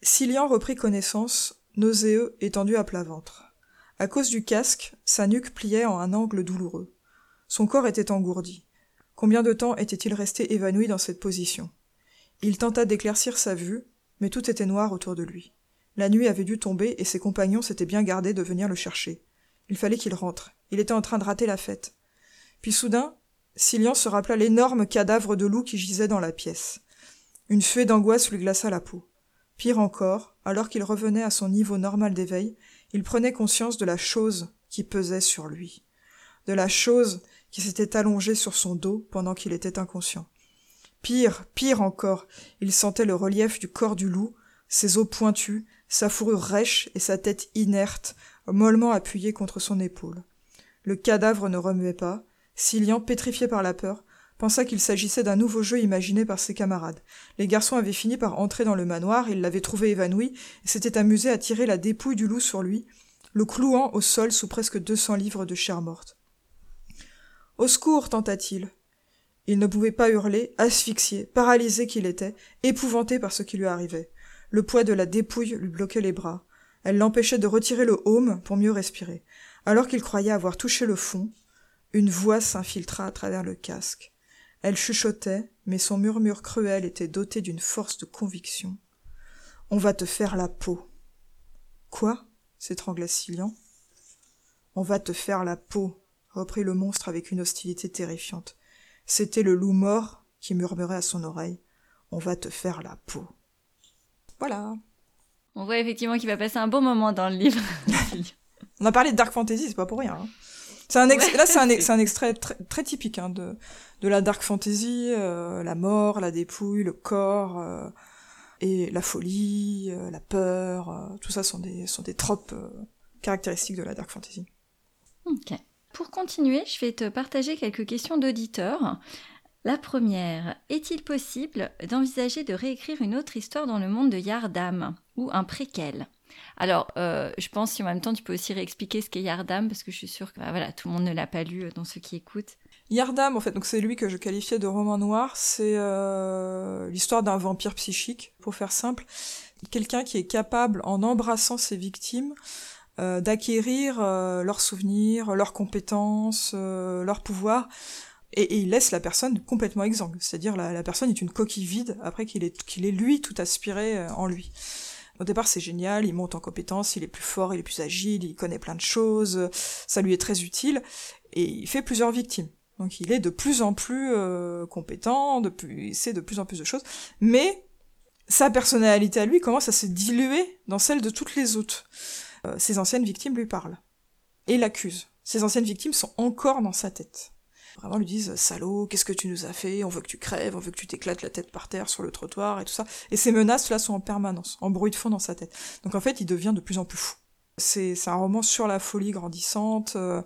Cillian reprit connaissance, nauséeux, étendu à plat ventre. À cause du casque, sa nuque pliait en un angle douloureux. Son corps était engourdi. Combien de temps était-il resté évanoui dans cette position? Il tenta d'éclaircir sa vue, mais tout était noir autour de lui. La nuit avait dû tomber et ses compagnons s'étaient bien gardés de venir le chercher. Il fallait qu'il rentre. Il était en train de rater la fête. Puis soudain, Cillian se rappela l'énorme cadavre de loup qui gisait dans la pièce. Une suée d'angoisse lui glaça la peau. Pire encore, alors qu'il revenait à son niveau normal d'éveil, il prenait conscience de la chose qui pesait sur lui, de la chose qui s'était allongée sur son dos pendant qu'il était inconscient. Pire, pire encore, il sentait le relief du corps du loup, ses os pointus, sa fourrure rêche et sa tête inerte, mollement appuyée contre son épaule. Le cadavre ne remuait pas. Cillian, pétrifié par la peur, pensa qu'il s'agissait d'un nouveau jeu imaginé par ses camarades. Les garçons avaient fini par entrer dans le manoir, ils l'avaient trouvé évanoui, et s'étaient amusés à tirer la dépouille du loup sur lui, le clouant au sol sous presque deux cents livres de chair morte. Au secours, tenta-t-il. Il ne pouvait pas hurler, asphyxié, paralysé qu'il était, épouvanté par ce qui lui arrivait. Le poids de la dépouille lui bloquait les bras. Elle l'empêchait de retirer le haume pour mieux respirer. Alors qu'il croyait avoir touché le fond, une voix s'infiltra à travers le casque. Elle chuchotait, mais son murmure cruel était doté d'une force de conviction. On va te faire la peau. Quoi? s'étrangla Cillian. On va te faire la peau, reprit le monstre avec une hostilité terrifiante. C'était le loup mort qui murmurait à son oreille. On va te faire la peau. Voilà. On voit effectivement qu'il va passer un bon moment dans le livre. On a parlé de Dark Fantasy, c'est pas pour rien. Hein. C'est un Là, c'est un, un, extrait très, typique hein, de, de la dark fantasy, euh, la mort, la dépouille, le corps, euh, et la folie, euh, la peur, tout ça sont des, sont des tropes caractéristiques de la dark fantasy. Ok. Pour continuer, je vais te partager quelques questions d'auditeurs. La première, est-il possible d'envisager de réécrire une autre histoire dans le monde de Yardam, ou un préquel? Alors, euh, je pense si en même temps tu peux aussi réexpliquer ce qu'est Yardam, parce que je suis sûre que bah, voilà, tout le monde ne l'a pas lu euh, dans ceux qui écoutent. Yardam, en fait, donc c'est lui que je qualifiais de roman noir. C'est euh, l'histoire d'un vampire psychique, pour faire simple. quelqu'un qui est capable, en embrassant ses victimes, euh, d'acquérir leurs souvenirs, leurs compétences, leurs pouvoirs, et, il laisse la personne complètement exsangue. C'est-à-dire la, la, personne est une coquille vide après qu'il ait, qu'il ait lui tout aspiré en lui. Au départ, c'est génial, il monte en compétences, il est plus fort, il est plus agile, il connaît plein de choses, ça lui est très utile, et il fait plusieurs victimes. Donc il est de plus en plus euh, compétent, de plus, il sait de plus en plus de choses, mais sa personnalité à lui commence à se diluer dans celle de toutes les autres. Euh, ses anciennes victimes lui parlent et l'accusent. Ses anciennes victimes sont encore dans sa tête. Vraiment lui disent salaud, qu'est-ce que tu nous as fait? On veut que tu crèves, on veut que tu t'éclates la tête par terre sur le trottoir et tout ça. Et ces menaces là sont en permanence, en bruit de fond dans sa tête. Donc en fait, il devient de plus en plus fou. C'est un roman sur la folie grandissante, euh,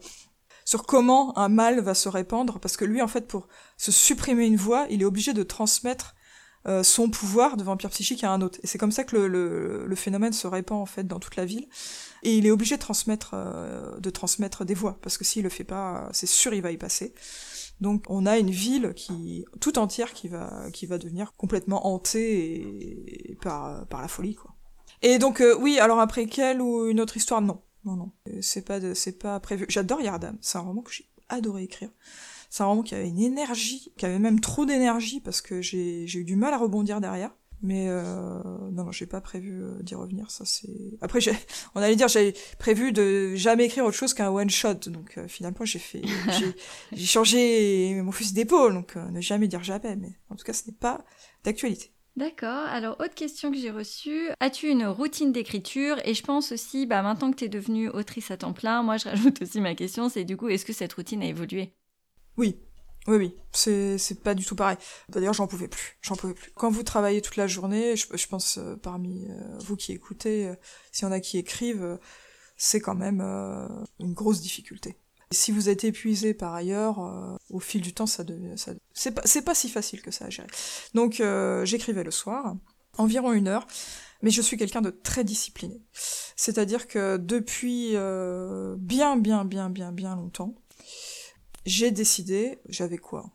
sur comment un mal va se répandre, parce que lui, en fait, pour se supprimer une voix, il est obligé de transmettre euh, son pouvoir de vampire psychique à un autre. Et c'est comme ça que le, le, le, phénomène se répand en fait dans toute la ville. Et il est obligé de transmettre, euh, de transmettre des voix, parce que s'il le fait pas, c'est sûr il va y passer. Donc on a une ville qui tout entière qui va qui va devenir complètement hantée et, par par la folie quoi. Et donc euh, oui, alors après quelle ou une autre histoire non. Non non, c'est pas de, c'est pas prévu. J'adore Yardam, c'est un roman que j'ai adoré écrire. C'est un roman qui avait une énergie, qui avait même trop d'énergie parce que j'ai eu du mal à rebondir derrière. Mais euh, non, non, j'ai pas prévu euh, d'y revenir. Ça c'est. Après, j'ai, on allait dire, j'avais prévu de jamais écrire autre chose qu'un one shot. Donc euh, finalement, j'ai fait, j'ai, j'ai changé mon fusil d'épaule. Donc euh, ne jamais dire jamais. Mais en tout cas, ce n'est pas d'actualité. D'accord. Alors, autre question que j'ai reçue. As-tu une routine d'écriture? Et je pense aussi, bah, maintenant que tu es devenue autrice à temps plein, moi je rajoute aussi ma question, c'est du coup, est-ce que cette routine a évolué? Oui. Oui, oui, c'est, pas du tout pareil. D'ailleurs, j'en pouvais plus, j'en pouvais plus. Quand vous travaillez toute la journée, je, pense euh, parmi euh, vous qui écoutez, euh, s'il y en a qui écrivent, c'est quand même une grosse difficulté. Si vous êtes épuisé par ailleurs, au fil du temps, ça devient, ça, c'est pas, pas si facile que ça à gérer. Donc, j'écrivais le soir, environ une heure, mais je suis quelqu'un de très discipliné. C'est-à-dire que depuis bien, bien, bien, bien, bien longtemps, j'ai décidé, j'avais quoi?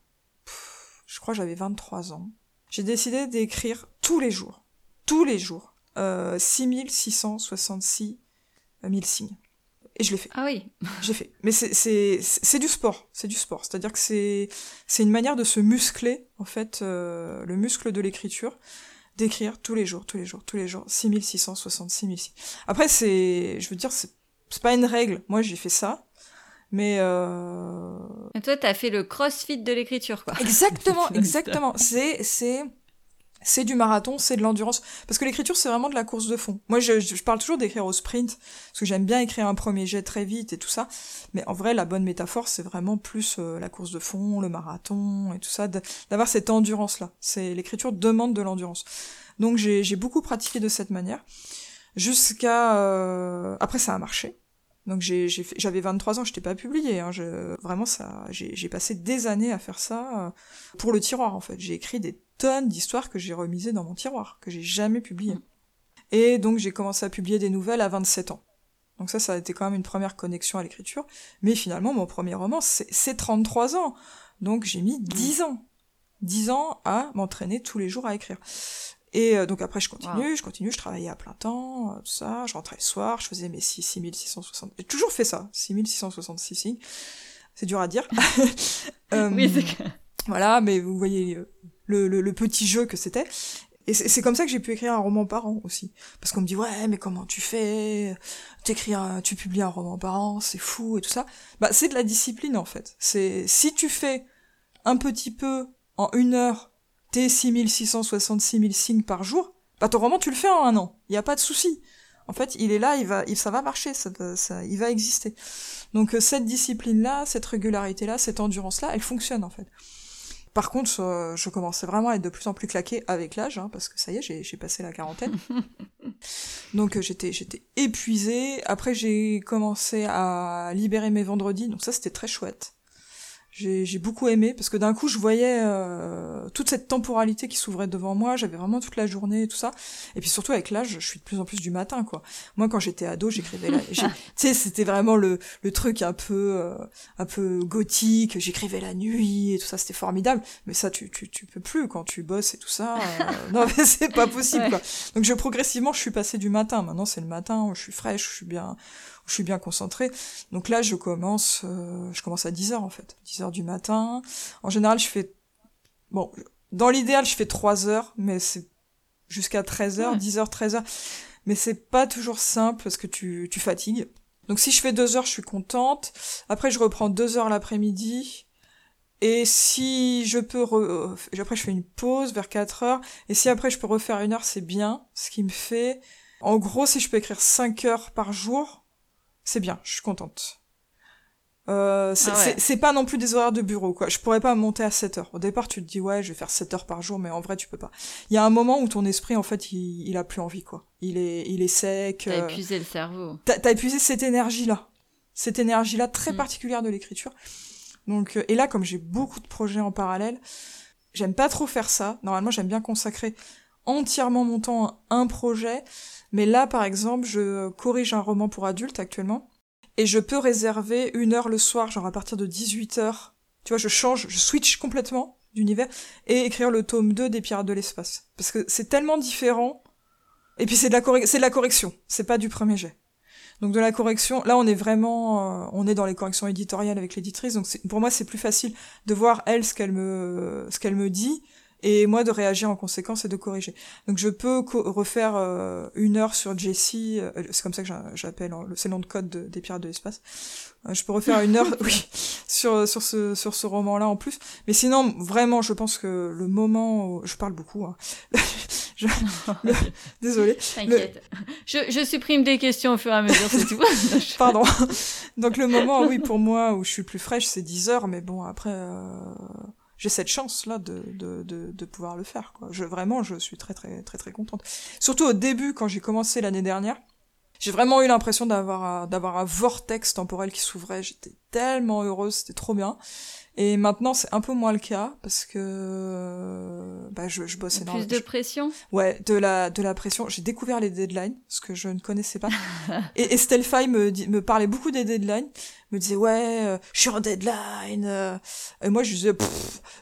Pff, Je crois j'avais 23 ans. J'ai décidé d'écrire tous les jours, tous les jours, euh, 6666 000 signes. Et je l'ai fait. Ah oui. J'ai fait. Mais c'est c'est c'est du sport, c'est du sport. C'est-à-dire que c'est c'est une manière de se muscler en fait euh, le muscle de l'écriture, d'écrire tous les jours, tous les jours, tous les jours 6666 000 signes. Après c'est je veux dire c'est pas une règle. Moi j'ai fait ça. Mais euh... Et toi, t'as fait le crossfit de l'écriture, quoi. Exactement, exactement. C'est, c'est, c'est du marathon, c'est de l'endurance. Parce que l'écriture, c'est vraiment de la course de fond. Moi, je, je parle toujours d'écrire au sprint, parce que j'aime bien écrire un premier jet très vite et tout ça. Mais en vrai, la bonne métaphore, c'est vraiment plus euh, la course de fond, le marathon et tout ça, d'avoir cette endurance-là. C'est l'écriture demande de l'endurance. Donc j'ai, j'ai beaucoup pratiqué de cette manière. Jusqu'à... Euh... Après, ça a marché. Donc j'avais 23 ans, je t'ai pas publié. Hein, je, vraiment, ça, j'ai, passé des années à faire ça euh, pour le tiroir en fait. J'ai écrit des tonnes d'histoires que j'ai remisées dans mon tiroir, que j'ai jamais publiées. Et donc j'ai commencé à publier des nouvelles à 27 ans. Donc ça, ça a été quand même une première connexion à l'écriture. Mais finalement, mon premier roman, c'est, c'est 33 ans. Donc j'ai mis 10 ans. 10 ans à m'entraîner tous les jours à écrire. Et euh, donc après, je continue, wow. je continue, je travaillais à plein temps, euh, tout ça, je rentrais le soir, je faisais mes 6, 6660... J'ai toujours fait ça, 6666 signes. C'est dur à dire. euh, oui, c'est clair. Voilà, mais vous voyez le, le, le petit jeu que c'était. Et c'est comme ça que j'ai pu écrire un roman par an aussi. Parce qu'on me dit, ouais, mais comment tu fais? T'écris un, tu publies un roman par an, c'est fou et tout ça. Bah, c'est de la discipline, en fait. C'est, si tu fais un petit peu en une heure tes 6666 000 signes par jour, bah ton roman tu le fais en un an, il n'y a pas de souci. En fait, il est là, il va, il, ça va marcher, ça, ça, il va exister. Donc euh, cette discipline-là, cette régularité-là, cette endurance-là, elle fonctionne en fait. Par contre, euh, je commençais vraiment à être de plus en plus claqué avec l'âge, hein, parce que ça y est, j'ai passé la quarantaine. donc euh, j'étais j'étais épuisée. Après, j'ai commencé à libérer mes vendredis, donc ça c'était très chouette j'ai beaucoup aimé parce que d'un coup je voyais euh, toute cette temporalité qui s'ouvrait devant moi. J'avais vraiment toute la journée et tout ça. Et puis surtout avec l'âge je suis de plus en plus du matin quoi. Moi quand j'étais ado j'écrivais la... tu sais c'était vraiment le, le truc un peu euh, un peu gothique. J'écrivais la nuit et tout ça c'était formidable. Mais ça tu, tu tu peux plus quand tu bosses et tout ça euh, non mais c'est pas possible quoi. Donc je progressivement je suis passée du matin. Maintenant c'est le matin je suis fraîche je suis bien je suis bien concentrée. Donc là, je commence, euh, je commence à 10 heures en fait, 10 heures du matin. En général, je fais, bon, dans l'idéal, je fais 3 heures, mais c'est jusqu'à 13 heures, 10 heures, 13 heures. Mais c'est pas toujours simple parce que tu, tu fatigues. Donc si je fais 2 heures, je suis contente. Après, je reprends 2 heures l'après-midi. Et si je peux, re... après je fais une pause vers 4 heures, et si après je peux refaire une heure, c'est bien, ce qui me fait, en gros, si je peux écrire 5 heures par jour, c'est bien, je suis contente. Euh, ah c'est pas non plus des horaires de bureau, quoi. Je pourrais pas monter à 7 heures. Au départ, tu te dis, ouais, je vais faire 7 heures par jour, mais en vrai, tu peux pas. Il y a un moment où ton esprit, en fait, il, il a plus envie, quoi. Il est, il est sec. T'as euh... épuisé le cerveau. T'as as épuisé cette énergie-là. Cette énergie-là très mm. particulière de l'écriture. Donc, euh, et là, comme j'ai beaucoup de projets en parallèle, j'aime pas trop faire ça. Normalement, j'aime bien consacrer entièrement mon temps à un projet. Mais là, par exemple, je corrige un roman pour adultes actuellement, et je peux réserver une heure le soir, genre à partir de 18 heures. Tu vois, je change, je switch complètement d'univers, et écrire le tome 2 des Pirates de l'espace. Parce que c'est tellement différent. Et puis c'est de la c'est de la correction, c'est pas du premier jet. Donc de la correction, là on est vraiment, euh, on est dans les corrections éditoriales avec l'éditrice, donc pour moi c'est plus facile de voir elle ce qu'elle me, ce qu'elle me dit, et moi de réagir en conséquence et de corriger. Donc je peux refaire euh, une heure sur Jessie, euh, c'est comme ça que j'appelle, hein, c'est le nom de code des pirates de l'espace. Euh, je peux refaire une heure, oui, sur sur ce sur ce roman-là en plus. Mais sinon, vraiment, je pense que le moment, où... je parle beaucoup. Hein. je... Désolée. T'inquiète. Je, je supprime des questions au fur et à mesure, c'est tout. Pardon. Donc le moment, oui, pour moi où je suis plus fraîche, c'est 10 heures, mais bon après j'ai cette chance là de, de, de, de, pouvoir le faire quoi. Je vraiment je suis très très très très contente. Surtout au début quand j'ai commencé l'année dernière, j'ai vraiment eu l'impression d'avoir d'avoir un vortex temporel qui s'ouvrait. J'étais tellement heureuse, c'était trop bien. Et maintenant, c'est un peu moins le cas parce que bah, je, je bosse énormément. Plus de pression? Ouais, de la, de la pression. J'ai découvert les deadlines, ce que je ne connaissais pas. et Estelle Fay me, me parlait beaucoup des deadlines, me disait ouais, euh, je suis en deadline. Euh. Et moi, je disais,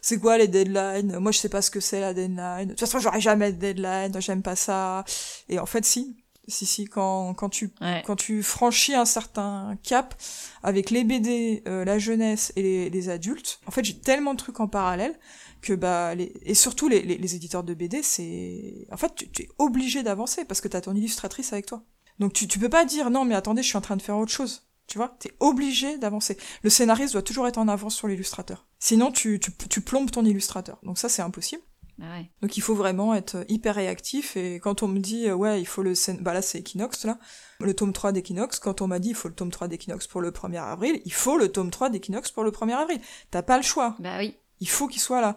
c'est quoi les deadlines? Moi, je sais pas ce que c'est la deadline. De toute façon, j'aurai jamais de deadline, j'aime pas ça. Et en fait, si, si si quand quand tu quand tu franchis un certain cap avec les BD euh, la jeunesse et les, les adultes en fait j'ai tellement de trucs en parallèle que bah les, et surtout les, les, les éditeurs de BD c'est en fait tu, tu es obligé d'avancer parce que tu as ton illustratrice avec toi donc tu tu peux pas dire non mais attendez je suis en train de faire autre chose tu vois, t'es obligé d'avancer. Le scénariste doit toujours être en avance sur l'illustrateur. Sinon, tu, tu, tu plombes ton illustrateur. Donc ça, c'est impossible. Ouais. Donc il faut vraiment être hyper réactif et quand on me dit euh, ouais il faut le bah là c'est Equinox là. Le tome 3 d'Equinox quand on m'a dit il faut le tome 3 d'Equinox pour le 1er avril il faut le tome 3 d'Equinox pour le 1er avril. T'as pas le choix. Bah oui. Il faut qu'il soit là.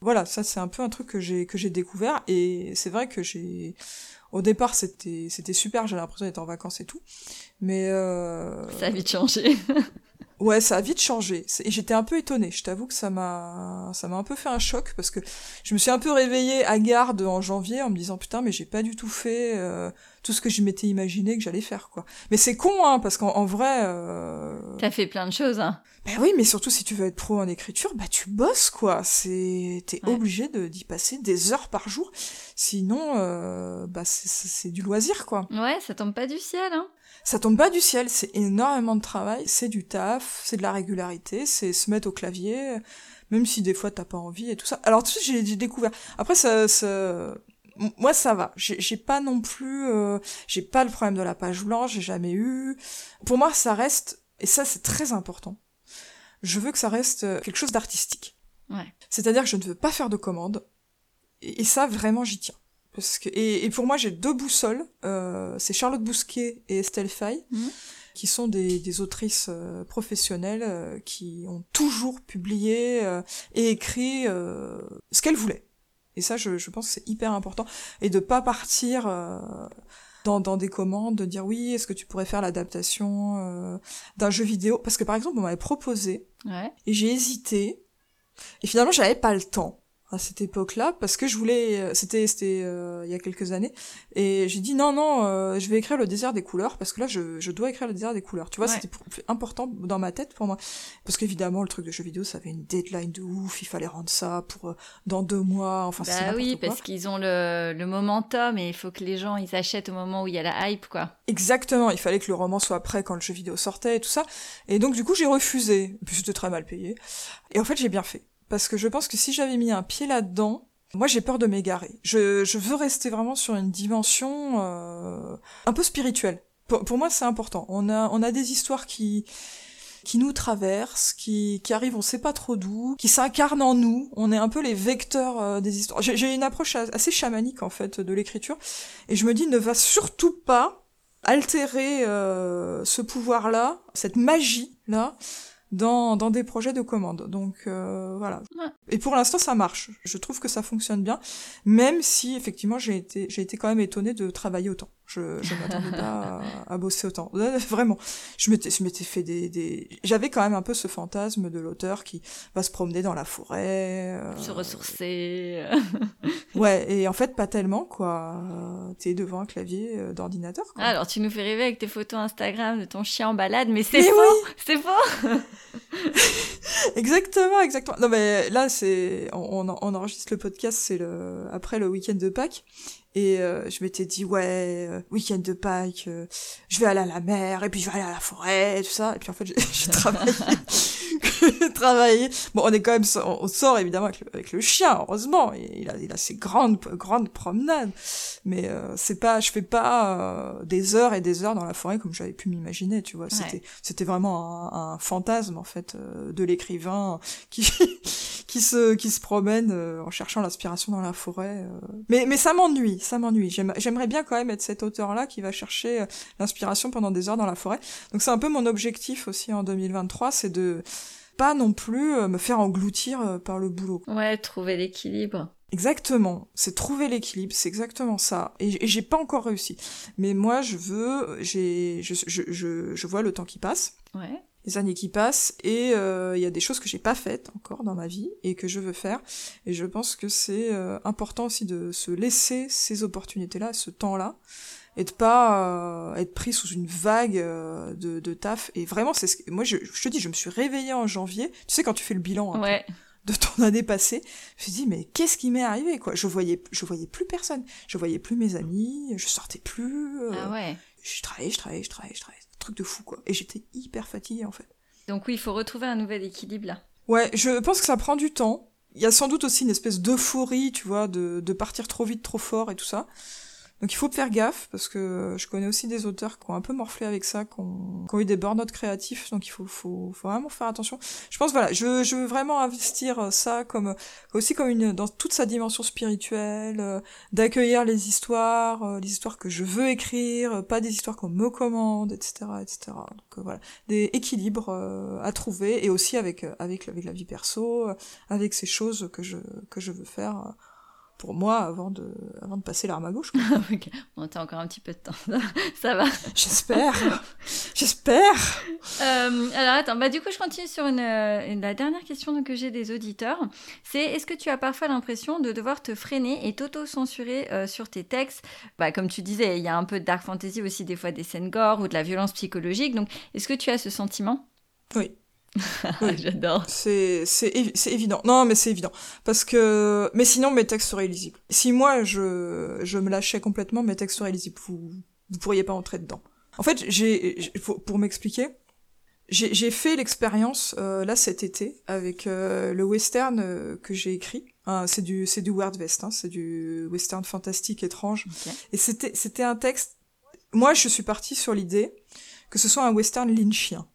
Voilà ça c'est un peu un truc que j'ai que j'ai découvert et c'est vrai que j'ai au départ c'était c'était super j'ai l'impression d'être en vacances et tout. Mais euh... ça a vite changé Ouais, ça a vite changé. Et j'étais un peu étonnée. Je t'avoue que ça m'a, ça m'a un peu fait un choc parce que je me suis un peu réveillée à garde en janvier en me disant putain mais j'ai pas du tout fait euh, tout ce que je m'étais imaginé que j'allais faire quoi. Mais c'est con hein parce qu'en vrai. Euh... T'as fait plein de choses hein. Ben oui, mais surtout si tu veux être pro en écriture, bah tu bosses quoi. C'est t'es obligé de d'y passer des heures par jour. Sinon, euh, bah c'est du loisir quoi. Ouais, ça tombe pas du ciel hein ça tombe pas du ciel, c'est énormément de travail, c'est du taf, c'est de la régularité, c'est se mettre au clavier, même si des fois t'as pas envie et tout ça. Alors tout ça j'ai découvert. Après ça, ça... moi ça va, j'ai pas non plus, euh... j'ai pas le problème de la page blanche, j'ai jamais eu. Pour moi ça reste, et ça c'est très important. Je veux que ça reste euh, quelque chose d'artistique. Ouais. C'est-à-dire que je ne veux pas faire de commandes. Et ça vraiment j'y tiens et, pour moi, j'ai deux boussoles. Euh, c'est Charlotte Bousquet et Estelle Fay, mhm. qui sont des, autrices euh, professionnelles euh, qui ont toujours publié et écrit ce qu'elles voulaient. Et ça, je, pense que c'est hyper important. Et de pas partir dans, dans des commandes de dire oui, est-ce que tu pourrais faire l'adaptation euh, d'un jeu vidéo? Parce que par exemple, on m'avait proposé Ouais. et j'ai hésité. Et finalement, j'avais pas le temps à cette époque-là parce que je voulais c'était c'était euh, il y a quelques années et j'ai dit non non euh, je vais écrire le désert des couleurs parce que là je, je dois écrire le désert des couleurs tu vois Ouais. c'était important dans ma tête pour moi parce qu'évidemment le truc de jeu vidéo ça avait une deadline de ouf il fallait rendre ça pour euh, dans deux mois enfin Bah oui, quoi. parce qu'ils ont le, le momentum et il faut que les gens ils achètent au moment où il y a la hype, quoi. Exactement, il fallait que le roman soit prêt quand le jeu vidéo sortait et tout ça. Et donc du coup j'ai refusé, puis c'était très mal payé. Et en fait j'ai bien fait, parce que je pense que si j'avais mis un pied là-dedans, moi j'ai peur de m'égarer. Je, je veux rester vraiment sur une dimension euh, un peu spirituelle. Pour, moi c'est important. On a, on a des histoires qui qui nous traversent, qui, qui arrivent on sait pas trop d'où, qui s'incarnent en nous. On est un peu les vecteurs euh, des histoires. J'ai j'ai une approche assez chamanique en fait de l'écriture, et je me dis ne va surtout pas altérer euh, ce pouvoir-là, cette magie-là, dans, dans des projets de commande. Donc euh, voilà. Ouais. Et pour l'instant, ça marche. Je trouve que ça fonctionne bien, même si effectivement j'ai été j'ai été quand même étonnée de travailler autant. Je je m'attendais pas à, à bosser autant. Vraiment, je m'étais je m'étais fait des des. J'avais quand même un peu ce fantasme de l'auteur qui va se promener dans la forêt. euh, Se ressourcer. Ouais, et en fait pas tellement quoi. T'es devant un clavier euh, d'ordinateur. quoi. Alors, tu nous fais rêver avec tes photos Instagram de ton chien en balade, mais c'est faux C'est faux Exactement, exactement. Non mais là c'est on, on, on enregistre le podcast c'est le après le week-end de Pâques et euh, je m'étais dit ouais euh, week-end de Pâques euh, je vais aller à la mer et puis je vais aller à la forêt et tout ça. Et puis en fait j'ai travaillé j'ai travaillé bon on est quand même on, sort évidemment avec le, avec le chien heureusement. Il a il a ses grandes grandes promenades. Mais euh, c'est pas je fais pas euh, des heures et des heures dans la forêt comme j'avais pu m'imaginer tu vois. C'était c'était vraiment un, un fantasme en fait euh, de l'écrivain qui qui se qui se promène euh, en cherchant l'inspiration dans la forêt euh. mais mais ça m'ennuie ça m'ennuie. J'aime- j'aimerais bien quand même être cet auteur là qui va chercher euh, l'inspiration pendant des heures dans la forêt. Donc c'est un peu mon objectif aussi en 2023 c'est de pas non plus euh, me faire engloutir euh, par le boulot Ouais, trouver l'équilibre. Exactement, c'est trouver l'équilibre, c'est exactement ça. Et, j'ai pas encore réussi. Mais moi, je veux, j'ai, je, je, je, je vois le temps qui passe, Ouais. les années qui passent, et euh, il y a des choses que j'ai pas faites encore dans ma vie et que je veux faire. Et je pense que c'est euh, important aussi de se laisser ces opportunités-là, ce temps-là, et de pas euh, être pris sous une vague euh, de, de taf. Et vraiment, c'est ce que, moi, je, je te dis, je me suis réveillée en janvier. Tu sais quand tu fais le bilan. un Ouais. de ton année passée, je me suis dit mais qu'est-ce qui m'est arrivé quoi? Je voyais je voyais plus personne, je voyais plus mes amis, je sortais plus, euh, Ah ouais. je travaillais, je travaillais, je travaillais, je travaillais, truc de fou quoi. Et j'étais hyper fatiguée en fait. Donc oui, il faut retrouver un nouvel équilibre là. Ouais, je pense que ça prend du temps. Il y a sans doute aussi une espèce d'euphorie, tu vois, de, de partir trop vite, trop fort et tout ça. Donc il faut faire gaffe, parce que je connais aussi des auteurs qui ont un peu morflé avec ça, qui ont, eu des burn-out créatifs, donc il faut, vraiment faire attention. Je pense, voilà, je, veux vraiment investir ça comme aussi comme une dans toute sa dimension spirituelle, euh, d'accueillir les histoires, euh, les histoires que je veux écrire, euh, pas des histoires qu'on me commande, etc., etc. Donc voilà, des équilibres à trouver, et aussi avec avec avec la vie perso, avec ces choses que je que je veux faire pour moi avant de avant de passer l'arme à gauche. quoi. Ok. On a encore un petit peu de temps. Ça va. J'espère, j'espère. Euh, alors attends, bah du coup je continue sur une, euh, une- la dernière question donc, que j'ai des auditeurs. C'est est-ce que tu as parfois l'impression de devoir te freiner et t'auto-censurer euh, sur tes textes? Bah, Comme tu disais, il y a un peu de dark fantasy aussi, des fois des scènes gore ou de la violence psychologique. Donc est-ce que tu as ce sentiment? Oui. Oui. J'adore. C'est c'est évi- c'est évident. Non, mais c'est évident parce que mais sinon mes textes seraient illisibles. Si moi je je me lâchais complètement, mes textes seraient illisibles. Vous vous pourriez pas entrer dedans. En fait, j'ai pour, m'expliquer, j'ai j'ai fait l'expérience euh, là cet été avec euh, le western euh, que j'ai écrit. Hein, c'est du c'est du Weird West, hein, c'est du western fantastique étrange. Et c'était c'était un texte. Moi, je suis partie sur l'idée que ce soit un western lynchien.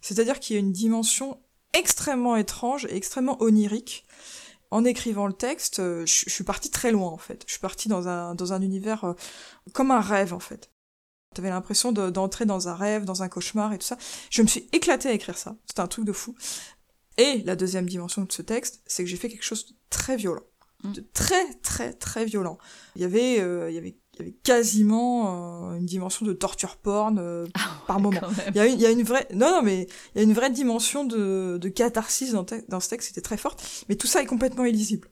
C'est-à-dire qu'il y a une dimension extrêmement étrange et extrêmement onirique. En écrivant le texte, euh, je, je suis partie très loin en fait. Je suis partie dans un dans un univers euh, comme un rêve en fait. T'avais l'impression de- d'entrer dans un rêve, dans un cauchemar et tout ça. Je me suis éclatée à écrire ça. C'était un truc de fou. Et la deuxième dimension de ce texte, c'est que j'ai fait quelque chose de très violent, Mm. de très très très violent. Il y avait, euh, il y avait il y avait quasiment euh, une dimension de torture porn euh, Ah par moment. Il y, a une, il y a une vraie, non, non, mais il y a une vraie dimension de, de catharsis dans, ce texte, c'était très forte. Mais tout ça est complètement illisible.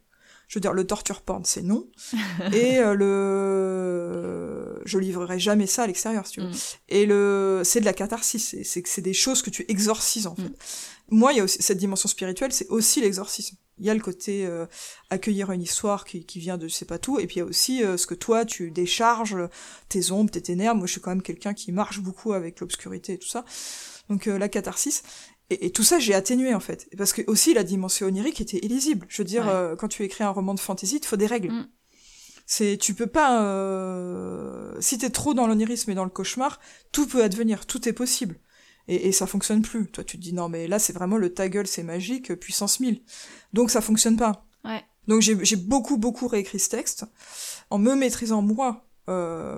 Je veux dire, le torture porn, c'est non. et euh, le, je livrerai jamais ça à l'extérieur, si tu veux. Mm. Et le, c'est de la catharsis. C'est, c'est que c'est des choses que tu exorcises, en fait. Mm. Moi, il y a aussi cette dimension spirituelle, c'est aussi l'exorcisme. Il y a le côté euh, accueillir une histoire qui, qui vient de je sais pas tout, et puis il y a aussi euh, ce que toi tu décharges, tes ombres, tes ténèbres. Moi, je suis quand même quelqu'un qui marche beaucoup avec l'obscurité et tout ça. Donc euh, la catharsis. Et, et tout ça, j'ai atténué en fait, parce que aussi la dimension onirique était illisible. Je veux dire, Ouais. euh, quand tu écris un roman de fantasy, il te faut des règles. Mm. C'est, tu peux pas, euh, si t'es trop dans l'onirisme et dans le cauchemar, tout peut advenir, tout est possible. Et, et ça fonctionne plus. Toi, tu te dis non, mais là, c'est vraiment le ta gueule, c'est magique, puissance 1000. Donc ça fonctionne pas. Ouais. Donc j'ai beaucoup, beaucoup réécrit ce texte, en me maîtrisant moi,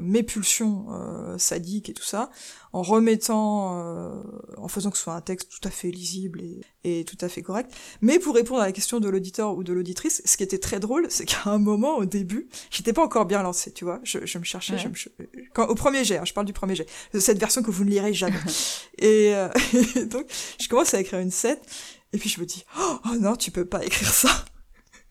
mes pulsions euh, sadiques et tout ça, en remettant, euh, en faisant que ce soit un texte tout à fait lisible et, et tout à fait correct. Mais pour répondre à la question de l'auditeur ou de l'auditrice, ce qui était très drôle, c'est qu'à un moment, au début, j'étais pas encore bien lancée, tu vois. Je, je me cherchais, Ouais. je me ch- quand, au premier jet, hein, je parle du premier jet, de cette version que vous ne lirez jamais. et, euh, et donc, je commence à écrire une scène, et puis je me dis, oh, oh non, tu peux pas écrire ça.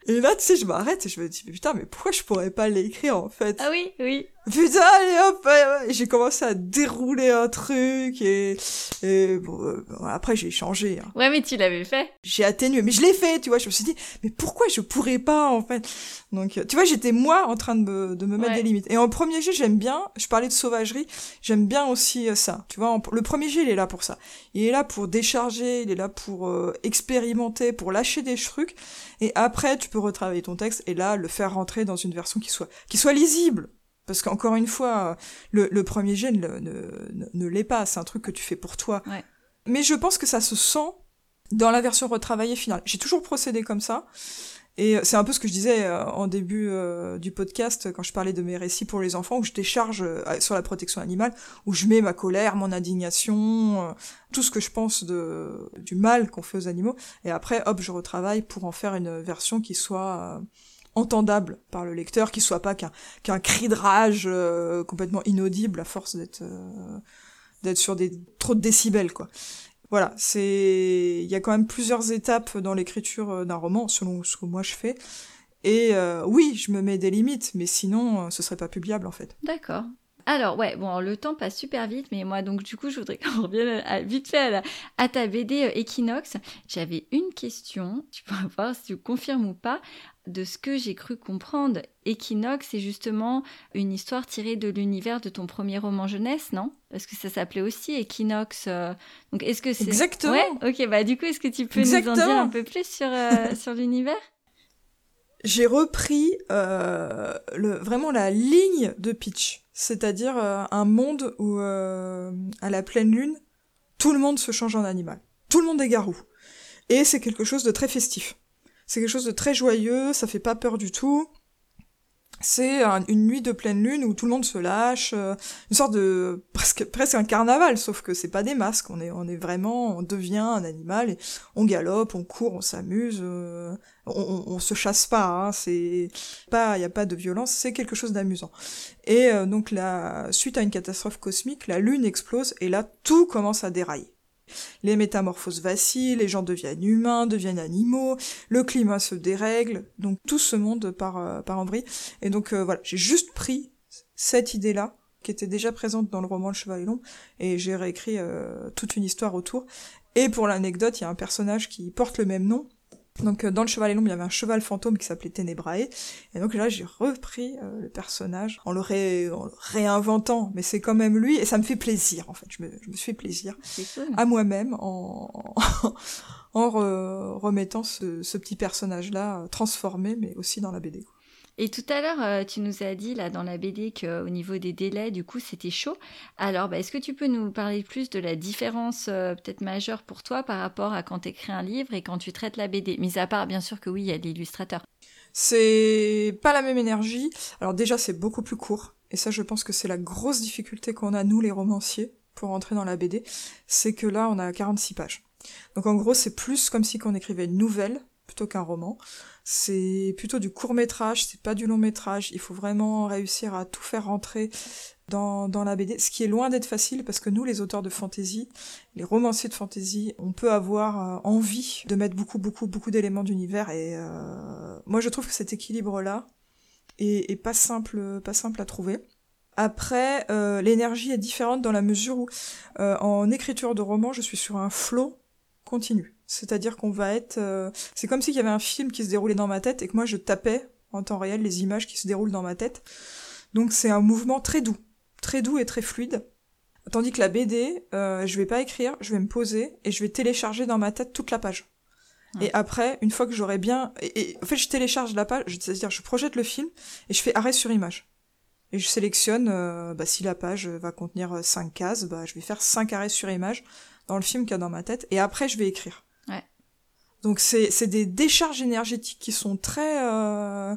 Et là, tu sais, je m'arrête et je me dis, mais putain, mais pourquoi je pourrais pas l'écrire en fait? Ah oui, oui. Putain, allez hop j'ai commencé à dérouler un truc et, et bon, euh, bon, après j'ai changé. hein. Ouais, mais tu l'avais fait. J'ai atténué, mais je l'ai fait, tu vois. Je me suis dit, mais pourquoi je pourrais pas en fait? Donc, euh, tu vois, j'étais moi en train de me, de me mettre Ouais. des limites. Et en premier jet, j'aime bien. Je parlais de sauvagerie, j'aime bien aussi euh, ça. Tu vois, en- le premier jet, il est là pour ça. Il est là pour décharger, il est là pour euh, expérimenter, pour lâcher des trucs. Et après, tu peux retravailler ton texte et là, le faire rentrer dans une version qui soit, qui soit lisible. Parce qu'encore une fois, le, le premier jet ne, ne, ne, ne l'est pas. C'est un truc que tu fais pour toi. Ouais. Mais je pense que ça se sent dans la version retravaillée finale. J'ai toujours procédé comme ça. Et euh, c'est un peu ce que je disais euh, en début euh, du podcast quand je parlais de mes récits pour les enfants, où je décharge sur la protection animale, où je mets ma colère, mon indignation, tout ce que je pense de, du mal qu'on fait aux animaux. Et après, hop, je retravaille pour en faire une version qui soit entendable par le lecteur, qui soit pas qu'un cri de rage euh, complètement inaudible à force d'être euh, d'être sur des trop de décibels quoi. Voilà, c'est il y a quand même plusieurs étapes dans l'écriture euh, d'un roman selon ce que moi je fais. Et oui, je me mets des limites, mais sinon ce serait pas publiable en fait. D'accord. Alors, ouais, bon, le temps passe super vite, mais moi, donc, du coup, je voudrais qu'on revienne à- vite fait à, ta BD Equinox. J'avais une question, tu pourras voir si tu confirmes ou pas, de ce que j'ai cru comprendre. Equinox, c'est justement une histoire tirée de l'univers de ton premier roman jeunesse, non? Parce que ça s'appelait aussi Equinox. euh, Donc, est-ce que c'est. Exactement. Ouais, ok, bah, du coup, est-ce que tu peux nous en dire un peu plus sur, euh, sur l'univers? J'ai repris euh, le, vraiment la ligne de pitch, c'est-à-dire un monde où, à la pleine lune, tout le monde se change en animal. Tout le monde est garou. Et c'est quelque chose de très festif. C'est quelque chose de très joyeux, ça fait pas peur du tout. C'est un- une nuit de pleine lune où tout le monde se lâche, euh, une sorte de presque presque un carnaval, sauf que c'est pas des masques. On est on est vraiment, on devient un animal on galope, on court, on s'amuse, euh, on se chasse pas. Hein, c'est pas, il y a pas de violence, c'est quelque chose d'amusant. Et euh, donc la suite à une catastrophe cosmique, la lune explose et là tout commence à dérailler. Les métamorphoses vacillent, les gens deviennent humains, deviennent animaux, le climat se dérègle, donc tout ce monde part, euh, part en. Et donc euh, voilà, j'ai juste pris cette idée-là, qui était déjà présente dans le roman Le Cheval et l'Ombre, et j'ai réécrit euh, toute une histoire autour. Et pour l'anecdote, il y a un personnage qui porte le même nom. Donc euh, dans le Cheval et l'Ombre, il y avait un cheval fantôme qui s'appelait Ténébrae. Et donc là, j'ai repris euh, le personnage en le, ré- en le réinventant, mais c'est quand même lui, et ça me fait plaisir en fait. Je me, je me suis fait plaisir cool. à moi-même en, en re- remettant ce, ce petit personnage-là euh, transformé, mais aussi dans la BD. Et tout à l'heure, euh, tu nous as dit là dans la BD qu'au niveau des délais, du coup, c'était chaud. Alors, bah, est-ce que tu peux nous parler plus de la différence euh, peut-être majeure pour toi par rapport à quand tu écris un livre et quand tu traites la BD Mis à part, bien sûr, que oui, il y a l'illustrateur. C'est pas la même énergie. Alors déjà, c'est beaucoup plus court. Et ça, je pense que c'est la grosse difficulté qu'on a, nous, les romanciers, pour entrer dans la BD. C'est que là, on a 46 pages. Donc en gros, c'est plus comme si qu'on écrivait une nouvelle plutôt qu'un roman. C'est plutôt du court métrage, c'est pas du long métrage. Il faut vraiment réussir à tout faire rentrer dans, dans la BD, ce qui est loin d'être facile parce que nous, les auteurs de fantasy, les romanciers de fantasy, on peut avoir euh, envie de mettre beaucoup, beaucoup, beaucoup d'éléments d'univers et euh, moi je trouve que cet équilibre-là est, est, pas simple, pas simple à trouver. Après, euh, l'énergie est différente dans la mesure où en écriture de roman, je suis sur un flot continu. C'est-à-dire qu'on va être... Euh, c'est comme s'il y avait un film qui se déroulait dans ma tête et que moi je tapais en temps réel les images qui se déroulent dans ma tête. Donc c'est un mouvement très doux, très doux et très fluide. Tandis que la BD, euh, je vais pas écrire, je vais me poser et je vais télécharger dans ma tête toute la page. Ouais. Et après, une fois que j'aurai bien... Et, et, en fait, je télécharge la page, c'est-à-dire je projette le film et je fais arrêt sur image. Et je sélectionne, euh, bah, si la page va contenir 5 cases, bah, je vais faire 5 arrêts sur image dans le film qu'il y a dans ma tête, et après je vais écrire. Donc c'est des décharges énergétiques qui sont très euh,